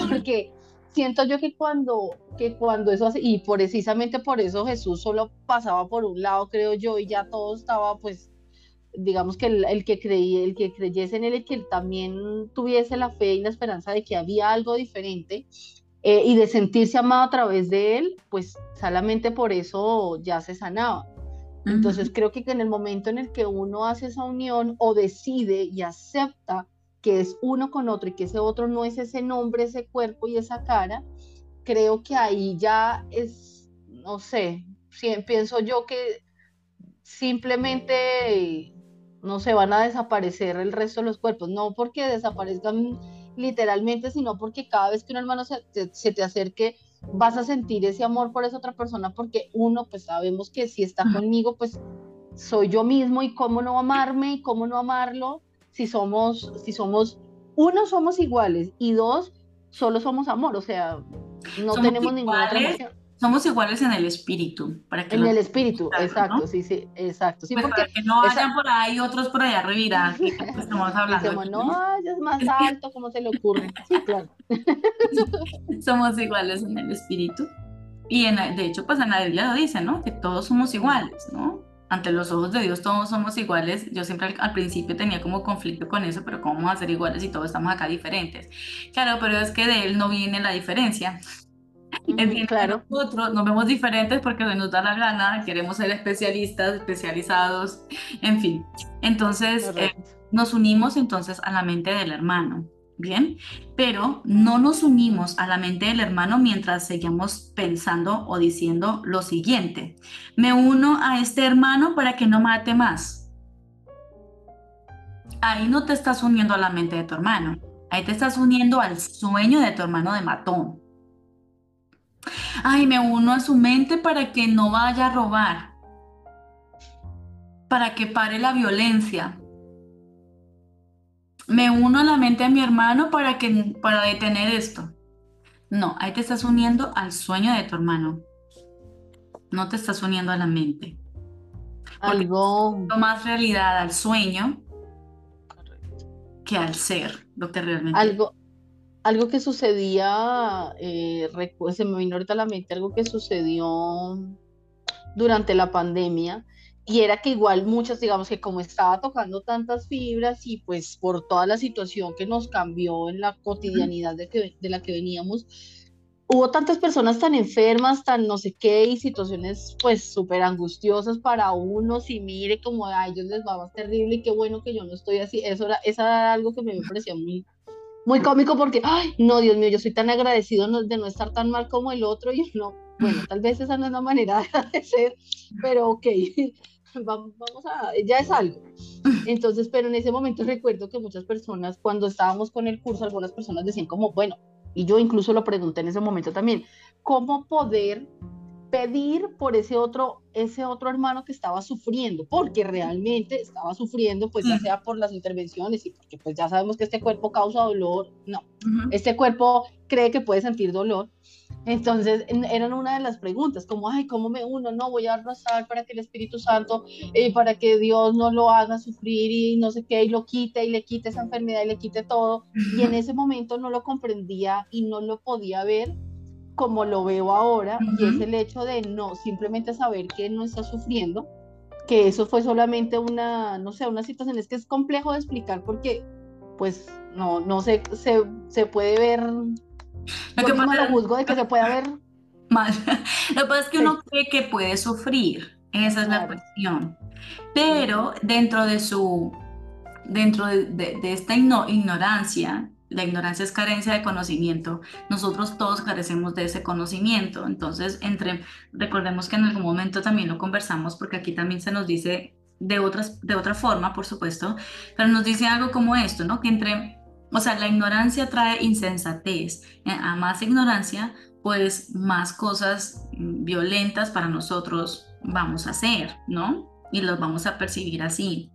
Porque siento yo que cuando, que cuando eso hace, y precisamente por eso Jesús solo pasaba por un lado, creo yo, y ya todo estaba pues digamos que el, que creía, el que creyese en él y que también tuviese la fe y la esperanza de que había algo diferente eh, y de sentirse amado a través de él, pues solamente por eso ya se sanaba. Entonces creo que en el momento en el que uno hace esa unión o decide y acepta que es uno con otro y que ese otro no es ese nombre, ese cuerpo y esa cara, creo que ahí ya es, no sé, pienso yo que simplemente no se van a desaparecer el resto de los cuerpos, no porque desaparezcan literalmente, sino porque cada vez que un hermano se te, acerque, vas a sentir ese amor por esa otra persona, porque uno, pues sabemos que si está conmigo, pues soy yo mismo y cómo no amarme y cómo no amarlo, si somos, si somos, uno, somos iguales y dos, solo somos amor, o sea, no tenemos ninguna otra somos iguales en el espíritu. Para que en el espíritu, exacto, sí, sí, exacto. Sí, pues porque para que no vayan por ahí otros por allá arriba, [laughs] que estamos hablando. no, es más alto, ¿cómo se le ocurre? Sí, claro. [laughs] somos iguales en el espíritu. Y en, de hecho, pues en la Biblia lo dice, ¿no? Que todos somos iguales, ¿no? Ante los ojos de Dios todos somos iguales. Yo siempre al, principio tenía como conflicto con eso, pero ¿cómo vamos a ser iguales si todos estamos acá diferentes? Claro, pero es que de Él no viene la diferencia. Es claro. nosotros nos vemos diferentes porque nos da la gana, queremos ser especialistas, especializados, en fin. Entonces, eh, nos unimos entonces a la mente del hermano, ¿bien? Pero no nos unimos a la mente del hermano mientras seguimos pensando o diciendo lo siguiente. Me uno a este hermano para que no mate más. Ahí no te estás uniendo a la mente de tu hermano. Ahí te estás uniendo al sueño de tu hermano de matón. Ay, me uno a su mente para que no vaya a robar, para que pare la violencia. Me uno a la mente de mi hermano para, que, para detener esto. No, ahí te estás uniendo al sueño de tu hermano. No te estás uniendo a la mente. Algo. más realidad al sueño que al ser, lo que realmente. Algo, algo que sucedía, eh, se me vino ahorita a la mente algo que sucedió durante la pandemia, y era que igual muchas, digamos que como estaba tocando tantas fibras y pues por toda la situación que nos cambió en la cotidianidad de, que, de la que veníamos, hubo tantas personas tan enfermas, tan no sé qué, y situaciones pues súper angustiosas para unos y mire como a ellos les va más terrible y qué bueno que yo no estoy así. Eso era, eso era algo que me parecía muy, muy cómico porque, ay, no, Dios mío, yo soy tan agradecido de no estar tan mal como el otro y no, bueno, tal vez esa no es la manera de agradecer, pero ok, [laughs] vamos a, ya es algo. Entonces, pero en ese momento recuerdo que muchas personas, cuando estábamos con el curso, algunas personas decían como, bueno, y yo incluso lo pregunté en ese momento también, ¿cómo poder pedir por ese otro, ese otro hermano que estaba sufriendo? Porque realmente estaba sufriendo, pues ya sea por las intervenciones y porque pues ya sabemos que este cuerpo causa dolor, no, este cuerpo cree que puede sentir dolor. Entonces, eran una de las preguntas, como, ay, ¿cómo me uno? No, voy a rezar para que el Espíritu Santo, eh, para que Dios no lo haga sufrir y no sé qué, y lo quite y le quite esa enfermedad y le quite todo. Y en ese momento no lo comprendía y no lo podía ver como lo veo ahora, y es el hecho de no, simplemente saber que él no está sufriendo, que eso fue solamente una, no sé, una situación, es que es complejo de explicar porque, pues, no, no se, se, se puede ver lo que pasa, lo juzgo de que se pueda ver mal. [laughs] Lo que pasa es que uno cree que puede sufrir, esa es la cuestión. Pero dentro de su, dentro de, esta ignorancia, la ignorancia es carencia de conocimiento. Nosotros todos carecemos de ese conocimiento. Entonces, entre, recordemos que en algún momento también lo conversamos, porque aquí también se nos dice de, otras, de otra forma, por supuesto, pero nos dice algo como esto, ¿no? Que entre o sea, la ignorancia trae insensatez. Eh, a más ignorancia, pues más cosas violentas para nosotros vamos a hacer, ¿no? Y los vamos a percibir así.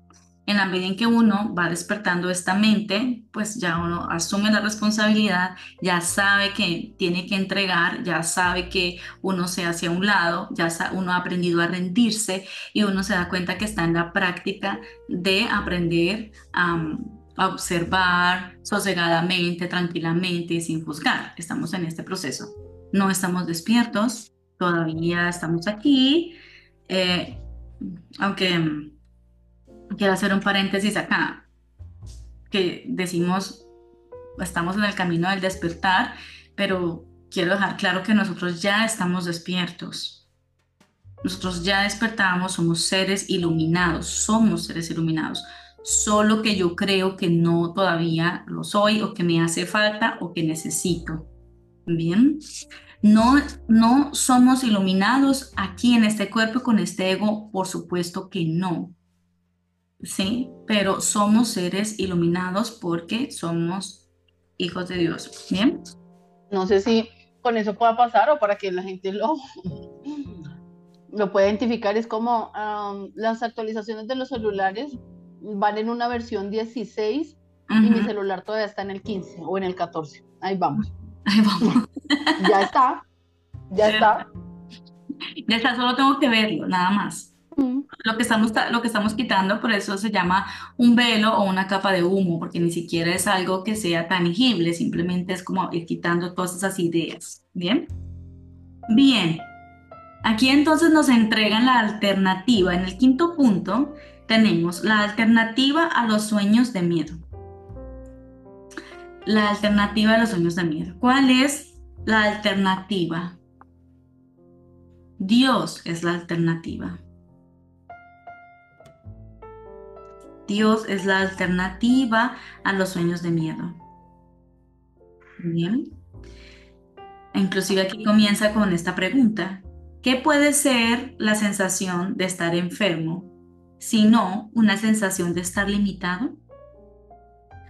En la medida en que uno va despertando esta mente, pues ya uno asume la responsabilidad, ya sabe que tiene que entregar, ya sabe que uno se hace a un lado, ya uno ha aprendido a rendirse y uno se da cuenta que está en la práctica de aprender a observar sosegadamente, tranquilamente, sin juzgar. Estamos en este proceso. No estamos despiertos, todavía estamos aquí, eh, aunque quiero hacer un paréntesis acá, que decimos, estamos en el camino del despertar, pero quiero dejar claro que nosotros ya estamos despiertos. Nosotros ya despertamos, somos seres iluminados, somos seres iluminados solo que yo creo que no todavía lo soy o que me hace falta o que necesito. Bien, no, no somos iluminados aquí en este cuerpo con este ego, por supuesto que no. Sí, pero somos seres iluminados porque somos hijos de Dios. Bien. No sé si con eso pueda pasar o para que la gente lo, lo pueda identificar. Es como las actualizaciones de los celulares van en una versión 16 y mi celular todavía está en el 15 o en el 14. Ahí vamos. Ahí vamos. [laughs] ya está. Ya está. Ya está, solo tengo que verlo, nada más. Lo que, estamos, lo que estamos quitando, por eso se llama un velo o una capa de humo, porque ni siquiera es algo que sea tangible, simplemente es como ir quitando todas esas ideas. ¿Bien? Bien. Aquí entonces nos entregan la alternativa. En el quinto punto tenemos la alternativa a los sueños de miedo. La alternativa a los sueños de miedo. ¿Cuál es la alternativa? Dios es la alternativa. Dios es la alternativa a los sueños de miedo. Bien. Inclusive aquí comienza con esta pregunta. ¿Qué puede ser la sensación de estar enfermo sino una sensación de estar limitado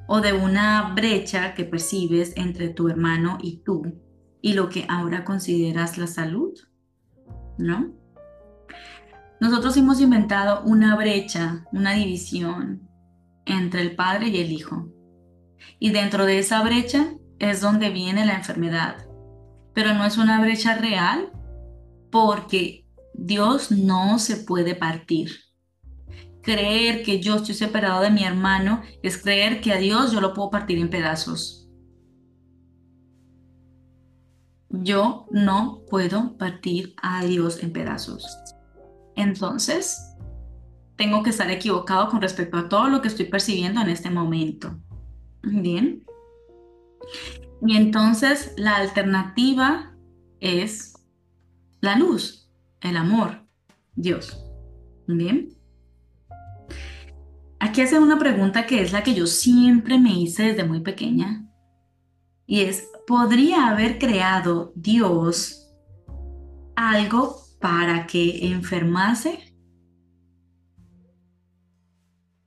o de una brecha que percibes entre tu hermano y tú y lo que ahora consideras la salud, ¿no? Nosotros hemos inventado una brecha, una división entre el padre y el hijo. Y dentro de esa brecha es donde viene la enfermedad. Pero no es una brecha real porque Dios no se puede partir creer que yo estoy separado de mi hermano es creer que a Dios yo lo puedo partir en pedazos. Yo no puedo partir a Dios en pedazos. Entonces, tengo que estar equivocado con respecto a todo lo que estoy percibiendo en este momento. Bien. Y entonces la alternativa es la luz, el amor, Dios. Bien. Aquí hace una pregunta que es la que yo siempre me hice desde muy pequeña. Y es, ¿podría haber creado Dios algo para que enfermase?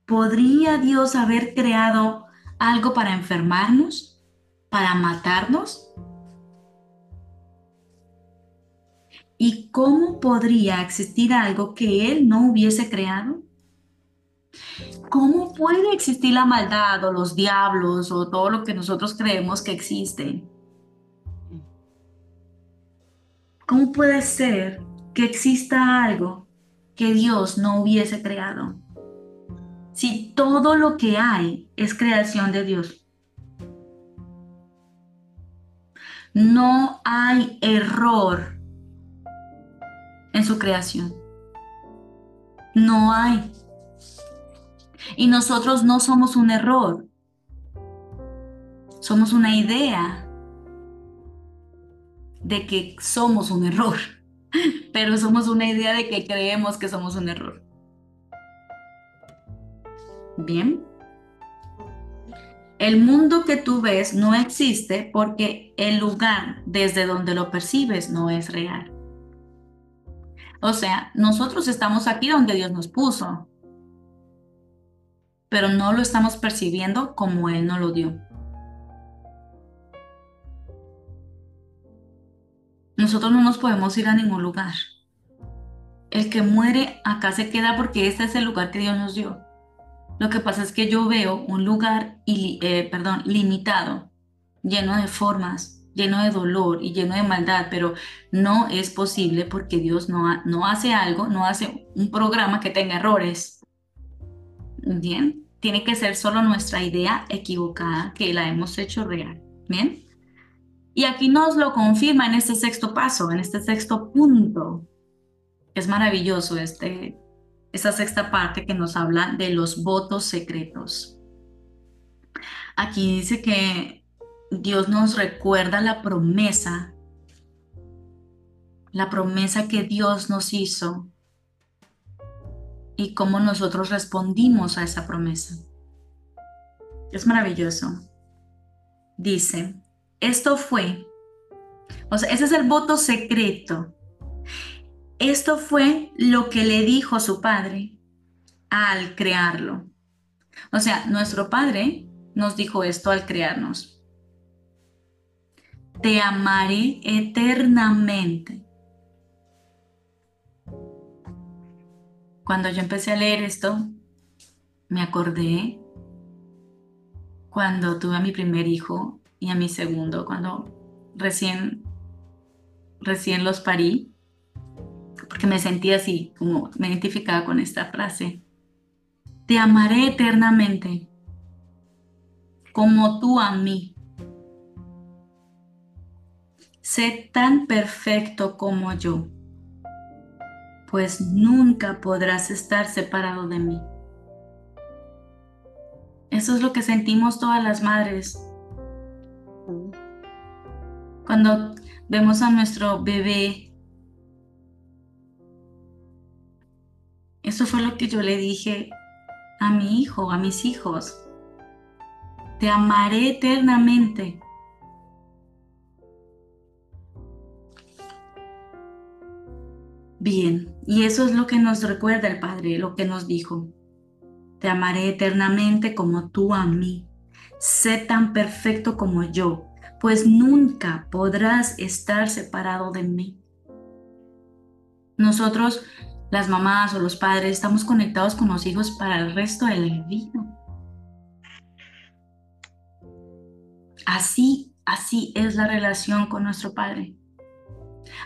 ¿Podría Dios haber creado algo para enfermarnos? ¿Para matarnos? ¿Y cómo podría existir algo que Él no hubiese creado? ¿Cómo puede existir la maldad o los diablos o todo lo que nosotros creemos que existe? ¿Cómo puede ser que exista algo que Dios no hubiese creado? Si todo lo que hay es creación de Dios. No hay error en su creación. No hay. Y nosotros no somos un error, somos una idea de que somos un error, [laughs] pero somos una idea de que creemos que somos un error. Bien. El mundo que tú ves no existe porque el lugar desde donde lo percibes no es real. O sea, nosotros estamos aquí donde Dios nos puso, pero no lo estamos percibiendo como Él nos lo dio. Nosotros no nos podemos ir a ningún lugar. El que muere acá se queda porque este es el lugar que Dios nos dio. Lo que pasa es que yo veo un lugar eh, perdón, limitado, lleno de formas, lleno de dolor y lleno de maldad, pero no es posible porque Dios no, no hace algo, no hace un programa que tenga errores. Bien, tiene que ser solo nuestra idea equivocada que la hemos hecho real. Bien. Y aquí nos lo confirma en este sexto paso, en este sexto punto. Es maravilloso este, esta sexta parte que nos habla de los votos secretos. Aquí dice que Dios nos recuerda la promesa, la promesa que Dios nos hizo y cómo nosotros respondimos a esa promesa. Es maravilloso. Dice, esto fue, o sea, ese es el voto secreto. Esto fue lo que le dijo su padre al crearlo. O sea, nuestro padre nos dijo esto al crearnos. Te amaré eternamente Cuando yo empecé a leer esto, me acordé cuando tuve a mi primer hijo y a mi segundo, cuando recién, recién los parí, porque me sentí así, como me identificaba con esta frase. Te amaré eternamente, como tú a mí. Sé tan perfecto como yo pues nunca podrás estar separado de mí. Eso es lo que sentimos todas las madres. Cuando vemos a nuestro bebé, eso fue lo que yo le dije a mi hijo, a mis hijos. Te amaré eternamente. Bien, y eso es lo que nos recuerda el Padre, lo que nos dijo. Te amaré eternamente como tú a mí. Sé tan perfecto como yo, pues nunca podrás estar separado de mí. Nosotros, las mamás o los padres, estamos conectados con los hijos para el resto de la vida. Así, así es la relación con nuestro Padre.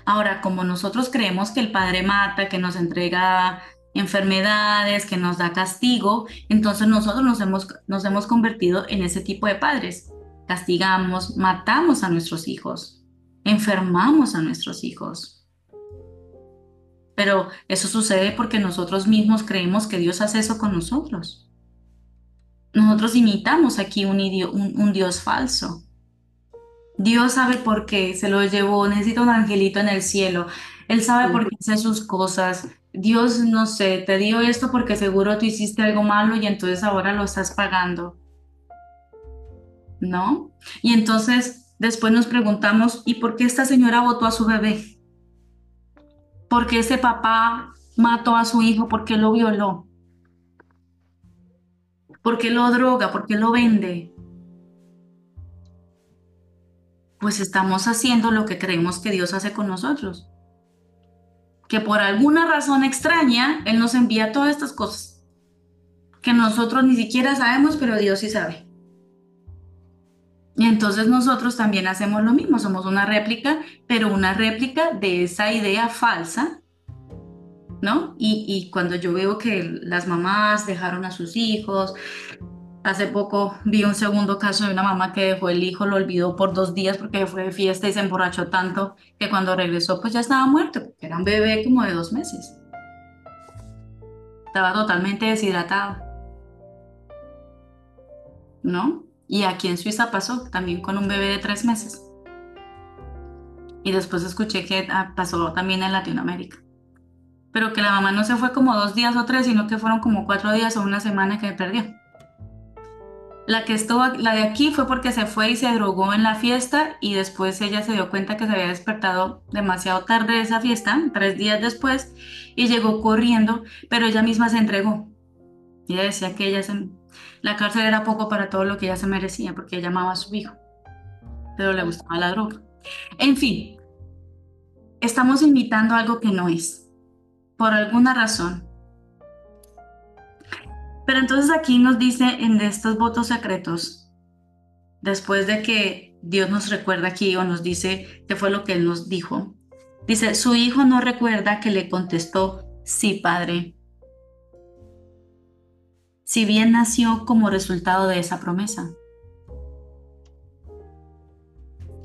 Ahora, como nosotros creemos que el Padre mata, que nos entrega enfermedades, que nos da castigo, entonces nosotros nos hemos, nos hemos convertido en ese tipo de padres. Castigamos, matamos a nuestros hijos, enfermamos a nuestros hijos. pero eso sucede porque nosotros mismos creemos que Dios hace eso con nosotros. Nosotros imitamos aquí un, Dios falso. Dios sabe por qué se lo llevó, necesita un angelito en el cielo. Él sabe por qué hace sus cosas. Dios, no sé, te dio esto porque seguro tú hiciste algo malo y entonces ahora lo estás pagando. ¿No? Y entonces después nos preguntamos, ¿y por qué esta señora votó a su bebé? ¿Por qué ese papá mató a su hijo? ¿Por qué lo violó? ¿Por qué lo droga? ¿Por qué lo vende? Pues estamos haciendo lo que creemos que Dios hace con nosotros. Que por alguna razón extraña, Él nos envía todas estas cosas. Que nosotros ni siquiera sabemos, pero Dios sí sabe. Y entonces nosotros también hacemos lo mismo, somos una réplica, pero una réplica de esa idea falsa, ¿no? Y, cuando yo veo que las mamás dejaron a sus hijos, hace poco vi un segundo caso de una mamá que dejó el hijo, lo olvidó por dos días porque fue de fiesta y se emborrachó tanto que cuando regresó pues ya estaba muerto, era un bebé como de dos meses. Estaba totalmente deshidratado. ¿No? Y aquí en Suiza pasó también con un bebé de tres meses. Y después escuché que ah, pasó también en Latinoamérica. Pero que la mamá no se fue como dos días o tres, sino que fueron como cuatro días o una semana que perdió. La que estuvo, la de aquí fue porque se fue y se drogó en la fiesta y después ella se dio cuenta que se había despertado demasiado tarde de esa fiesta, tres días después, y llegó corriendo, pero ella misma se entregó. Ella decía que ella se, la cárcel era poco para todo lo que ella se merecía, porque ella amaba a su hijo, pero le gustaba la droga. En fin, estamos imitando algo que no es, por alguna razón. Pero entonces aquí nos dice en estos votos secretos, después de que Dios nos recuerda aquí o nos dice qué fue lo que Él nos dijo, dice, su hijo no recuerda que le contestó, sí, padre, si bien nació como resultado de esa promesa.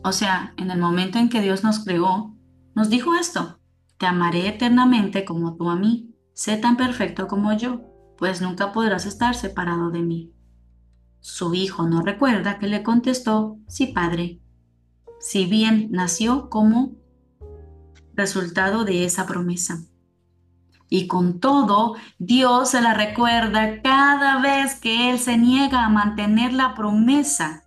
O sea, en el momento en que Dios nos creó, nos dijo esto, te amaré eternamente como tú a mí, sé tan perfecto como yo, pues nunca podrás estar separado de mí. Su hijo no recuerda que le contestó, sí, padre, si bien nació como resultado de esa promesa. Y con todo, Dios se la recuerda cada vez que Él se niega a mantener la promesa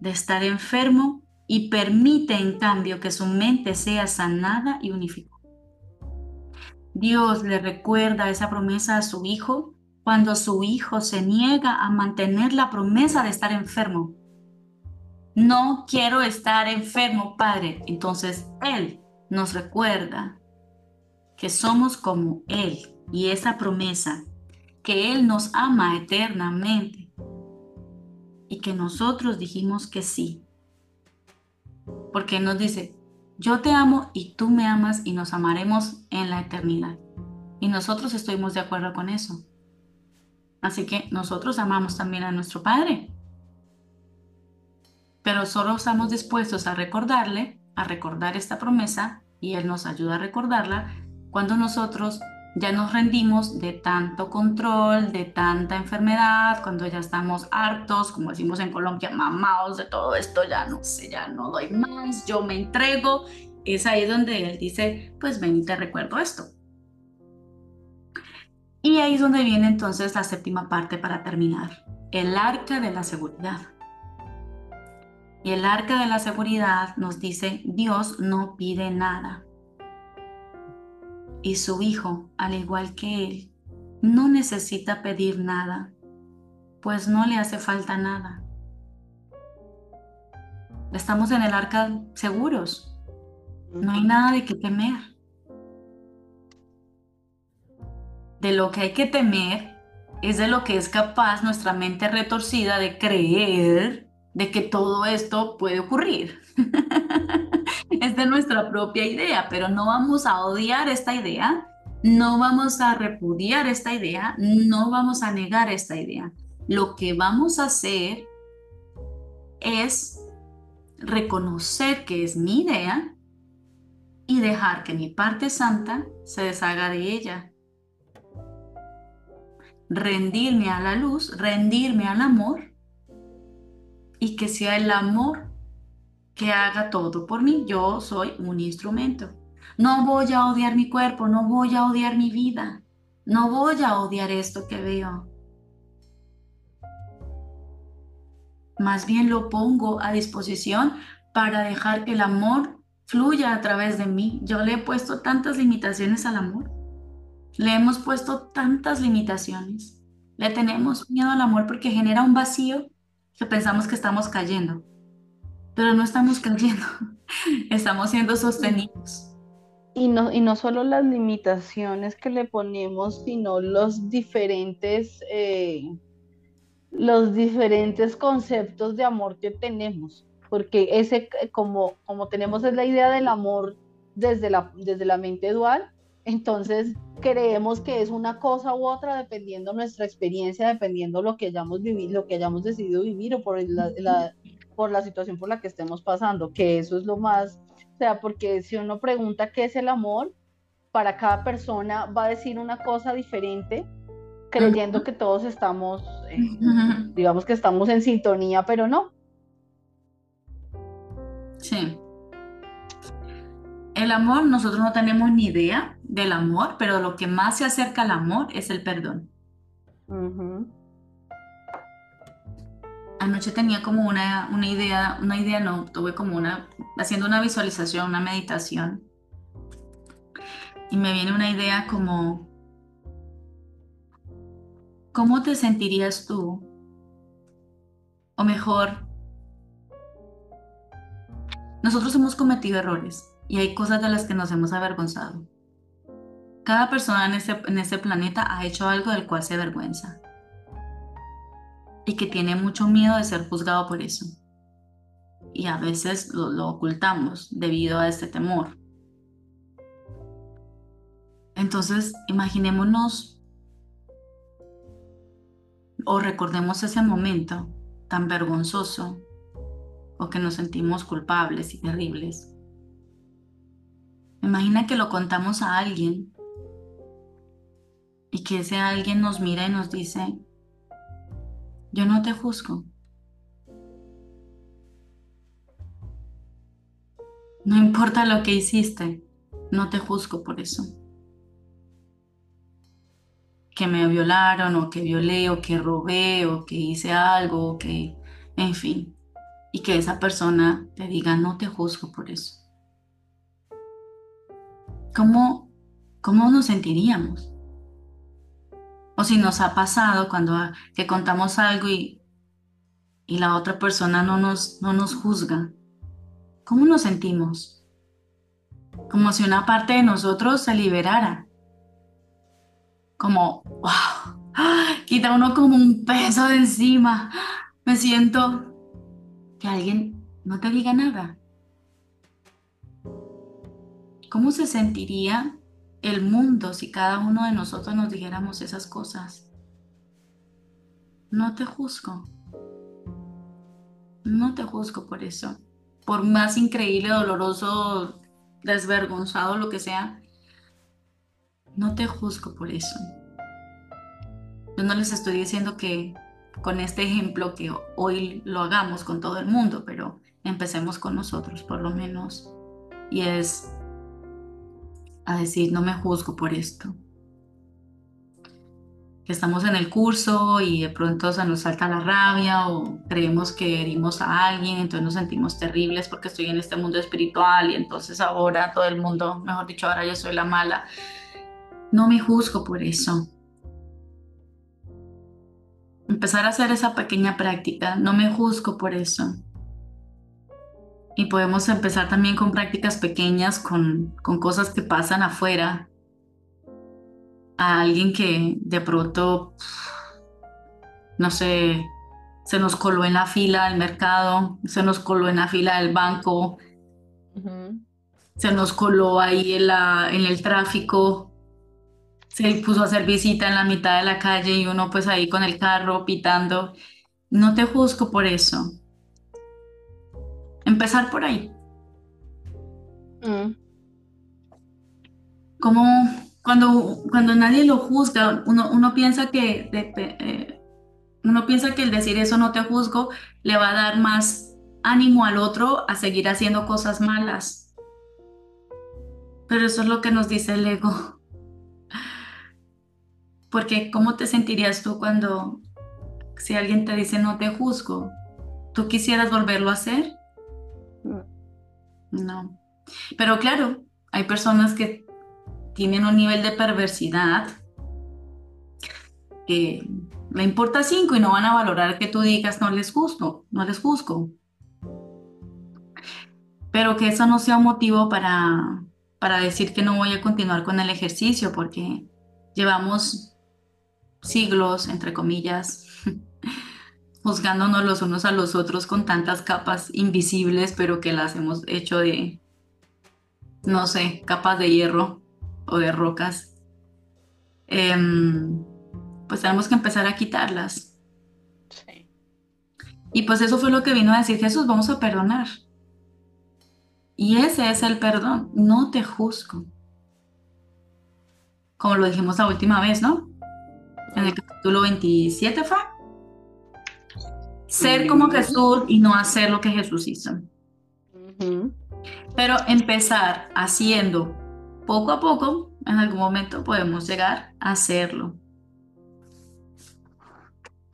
de estar enfermo y permite en cambio que su mente sea sanada y unificada. Dios le recuerda esa promesa a su hijo cuando su hijo se niega a mantener la promesa de estar enfermo. No quiero estar enfermo, Padre. Entonces Él nos recuerda que somos como Él y esa promesa, que Él nos ama eternamente y que nosotros dijimos que sí. Porque nos dice, yo te amo y tú me amas y nos amaremos en la eternidad. Y nosotros estuvimos de acuerdo con eso. Así que nosotros amamos también a nuestro Padre. Pero solo estamos dispuestos a recordarle, a recordar esta promesa, y Él nos ayuda a recordarla cuando nosotros ya nos rendimos de tanto control, de tanta enfermedad, cuando ya estamos hartos, como decimos en Colombia, mamados de todo esto, ya no sé, ya no doy más, yo me entrego, es ahí donde él dice, pues ven y te recuerdo esto. Y ahí es donde viene entonces la séptima parte para terminar, el arca de la seguridad. Y el arca de la seguridad nos dice, Dios no pide nada y su hijo, al igual que él, no necesita pedir nada, pues no le hace falta nada. Estamos en el arca seguros. No hay nada de qué temer. De lo que hay que temer es de lo que es capaz nuestra mente retorcida de creer de que todo esto puede ocurrir. [laughs] es de nuestra propia idea, pero no vamos a odiar esta idea, no vamos a repudiar esta idea, no vamos a negar esta idea. Lo que vamos a hacer es reconocer que es mi idea y dejar que mi parte santa se deshaga de ella. Rendirme a la luz, rendirme al amor y que sea el amor que haga todo por mí. Yo soy un instrumento. No voy a odiar mi cuerpo, no voy a odiar mi vida, no voy a odiar esto que veo. Más bien lo pongo a disposición para dejar que el amor fluya a través de mí. Yo le he puesto tantas limitaciones al amor. Le hemos puesto tantas limitaciones. Le tenemos miedo al amor porque genera un vacío que pensamos que estamos cayendo. Pero no estamos cayendo. [laughs] Estamos siendo sostenidos. Y no, y no solo las limitaciones que le ponemos, sino los diferentes eh, los diferentes conceptos de amor que tenemos, porque ese, como, como tenemos es la idea del amor desde la, desde la mente dual, entonces creemos que es una cosa u otra dependiendo nuestra experiencia, dependiendo lo que hayamos vivido, lo que hayamos decidido vivir o por la, por la situación por la que estemos pasando, que eso es lo más, o sea, porque si uno pregunta qué es el amor, para cada persona va a decir una cosa diferente creyendo que todos estamos, eh, digamos que estamos en sintonía, pero no. Sí. El amor, nosotros no tenemos ni idea del amor, pero lo que más se acerca al amor es el perdón. Anoche tenía como una, una idea, una idea no, tuve como una, haciendo una visualización, una meditación. Y me viene una idea como, ¿cómo te sentirías tú? O mejor, nosotros hemos cometido errores y hay cosas de las que nos hemos avergonzado. Cada persona en este, en planeta ha hecho algo del cual se avergüenza y que tiene mucho miedo de ser juzgado por eso. Y a veces lo, lo ocultamos debido a este temor. Entonces, imaginémonos o recordemos ese momento tan vergonzoso o que nos sentimos culpables y terribles. Imagina que lo contamos a alguien y que ese alguien nos mira y nos dice, yo no te juzgo. No importa lo que hiciste, no te juzgo por eso que me violaron o que violé o que robé o que hice algo o que, en fin, y que esa persona te diga, no te juzgo por eso. ¿Cómo, cómo nos sentiríamos? O si nos ha pasado cuando que contamos algo y, y la otra persona no nos, no nos juzga. ¿Cómo nos sentimos? Como si una parte de nosotros se liberara como, wow, quita uno como un peso de encima. Me siento que alguien no te diga nada. ¿Cómo se sentiría el mundo si cada uno de nosotros nos dijéramos esas cosas? No te juzgo. No te juzgo por eso. Por más increíble, doloroso, desvergonzado, lo que sea, no te juzgo por eso. Yo no les estoy diciendo que con este ejemplo que hoy lo hagamos con todo el mundo, pero empecemos con nosotros por lo menos. Y es a decir, no me juzgo por esto. Que estamos en el curso y de pronto se nos salta la rabia o creemos que herimos a alguien, entonces nos sentimos terribles porque estoy en este mundo espiritual y entonces ahora todo el mundo, mejor dicho, ahora yo soy la mala. No me juzgo por eso. Empezar a hacer esa pequeña práctica, no me juzgo por eso. Y podemos empezar también con prácticas pequeñas, con, con cosas que pasan afuera. A alguien que de pronto, no sé, se nos coló en la fila del mercado, se nos coló en la fila del banco, se nos coló ahí en, la, en el tráfico, se puso a hacer visita en la mitad de la calle y uno pues ahí con el carro pitando. No te juzgo por eso. Empezar por ahí. Mm. como cuando, cuando nadie lo juzga, uno, uno piensa que eh, uno piensa que el decir eso no te juzgo le va a dar más ánimo al otro a seguir haciendo cosas malas. Pero eso es lo que nos dice el ego. [laughs] Porque ¿cómo te sentirías tú cuando si alguien te dice no te juzgo? ¿Tú quisieras volverlo a hacer? No. Pero claro, hay personas que tienen un nivel de perversidad que le importa cinco y no van a valorar que tú digas no les gusto, no les juzgo. Pero que eso no sea un motivo para, para decir que no voy a continuar con el ejercicio, porque llevamos siglos, entre comillas, juzgándonos los unos a los otros con tantas capas invisibles, pero que las hemos hecho de, no sé, capas de hierro o de rocas. Em, pues tenemos que empezar a quitarlas. Y pues eso fue lo que vino a decir Jesús, vamos a perdonar. Y ese es el perdón, no te juzgo. Como lo dijimos la última vez, ¿no? En el capítulo 27 fue. Ser como Jesús y no hacer lo que Jesús hizo. Pero empezar haciendo poco a poco, en algún momento podemos llegar a hacerlo.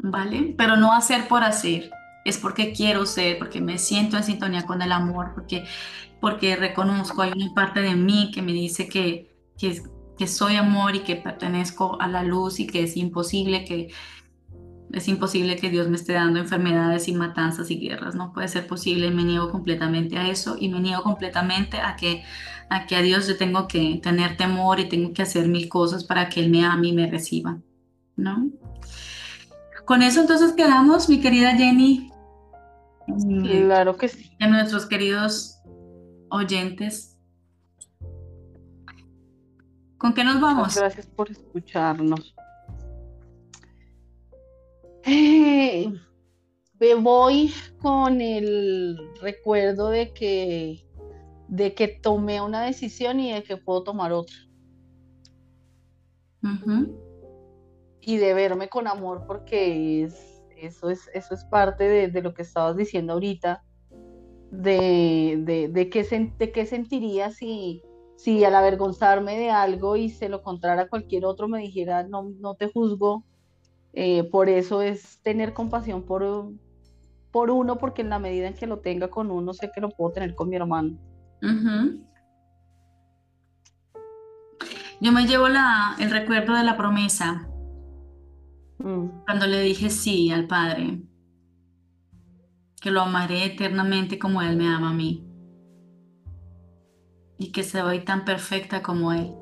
¿vale? Pero no hacer por hacer, es porque quiero ser, porque me siento en sintonía con el amor, porque, porque reconozco, hay una parte de mí que me dice que, que, que soy amor y que pertenezco a la luz y que es imposible que, es imposible que Dios me esté dando enfermedades y matanzas y guerras, no puede ser posible, me niego completamente a eso y me niego completamente a que a que a Dios yo tengo que tener temor y tengo que hacer mil cosas para que Él me ame y me reciba, ¿no? Con eso entonces quedamos, mi querida Jenny. Claro que sí. A nuestros queridos oyentes. ¿Con qué nos vamos? gracias por escucharnos. [laughs] me voy con el recuerdo de que, de que tomé una decisión y de que puedo tomar otra y de verme con amor porque es, eso, es, eso es parte de, lo que estabas diciendo ahorita, de, de, de, qué, de qué sentiría si, si al avergonzarme de algo y se lo contara a cualquier otro me dijera no, no te juzgo. Eh, por eso es tener compasión por, por uno, porque en la medida en que lo tenga con uno, sé que lo puedo tener con mi hermano. Yo me llevo la, el recuerdo de la promesa Mm. Cuando le dije sí al Padre, que lo amaré eternamente como Él me ama a mí y que soy tan perfecta como Él.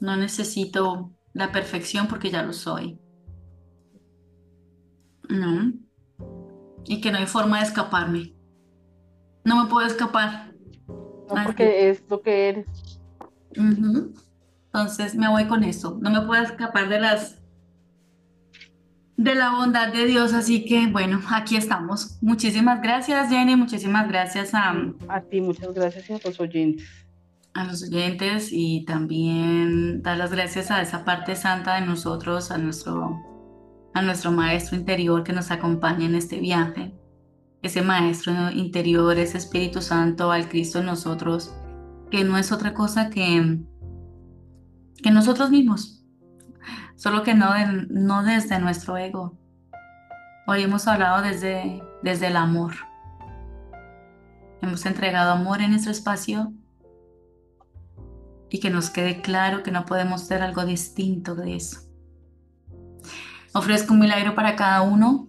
No necesito la perfección porque ya lo soy. No. Y que no hay forma de escaparme. No me puedo escapar. No, porque es lo que eres. Entonces me voy con eso. No me puedo escapar de las de la bondad de Dios, así que bueno, aquí estamos. Muchísimas gracias, Jenny, muchísimas gracias a a ti, muchas gracias a los oyentes. A los oyentes y también dar las gracias a esa parte santa de nosotros, a nuestro a nuestro maestro interior que nos acompaña en este viaje. Ese maestro interior, ese Espíritu Santo al Cristo en nosotros, que no es otra cosa que que nosotros mismos, solo que no, no desde nuestro ego. Hoy hemos hablado desde, desde el amor. Hemos entregado amor en nuestro espacio y que nos quede claro que no podemos ser algo distinto de eso. Ofrezco un milagro para cada uno,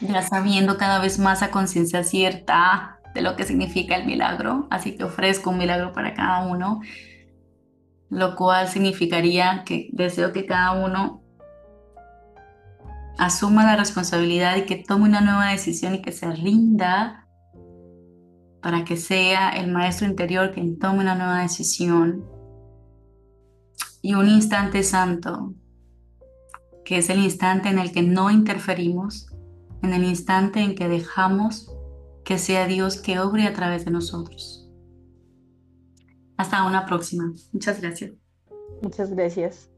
ya sabiendo cada vez más a conciencia cierta de lo que significa el milagro. Así que ofrezco un milagro para cada uno lo cual significaría que deseo que cada uno asuma la responsabilidad y que tome una nueva decisión y que se rinda para que sea el maestro interior quien tome una nueva decisión. Y un instante santo, que es el instante en el que no interferimos, en el instante en que dejamos que sea Dios que obre a través de nosotros. Hasta una próxima. Muchas gracias. Muchas gracias.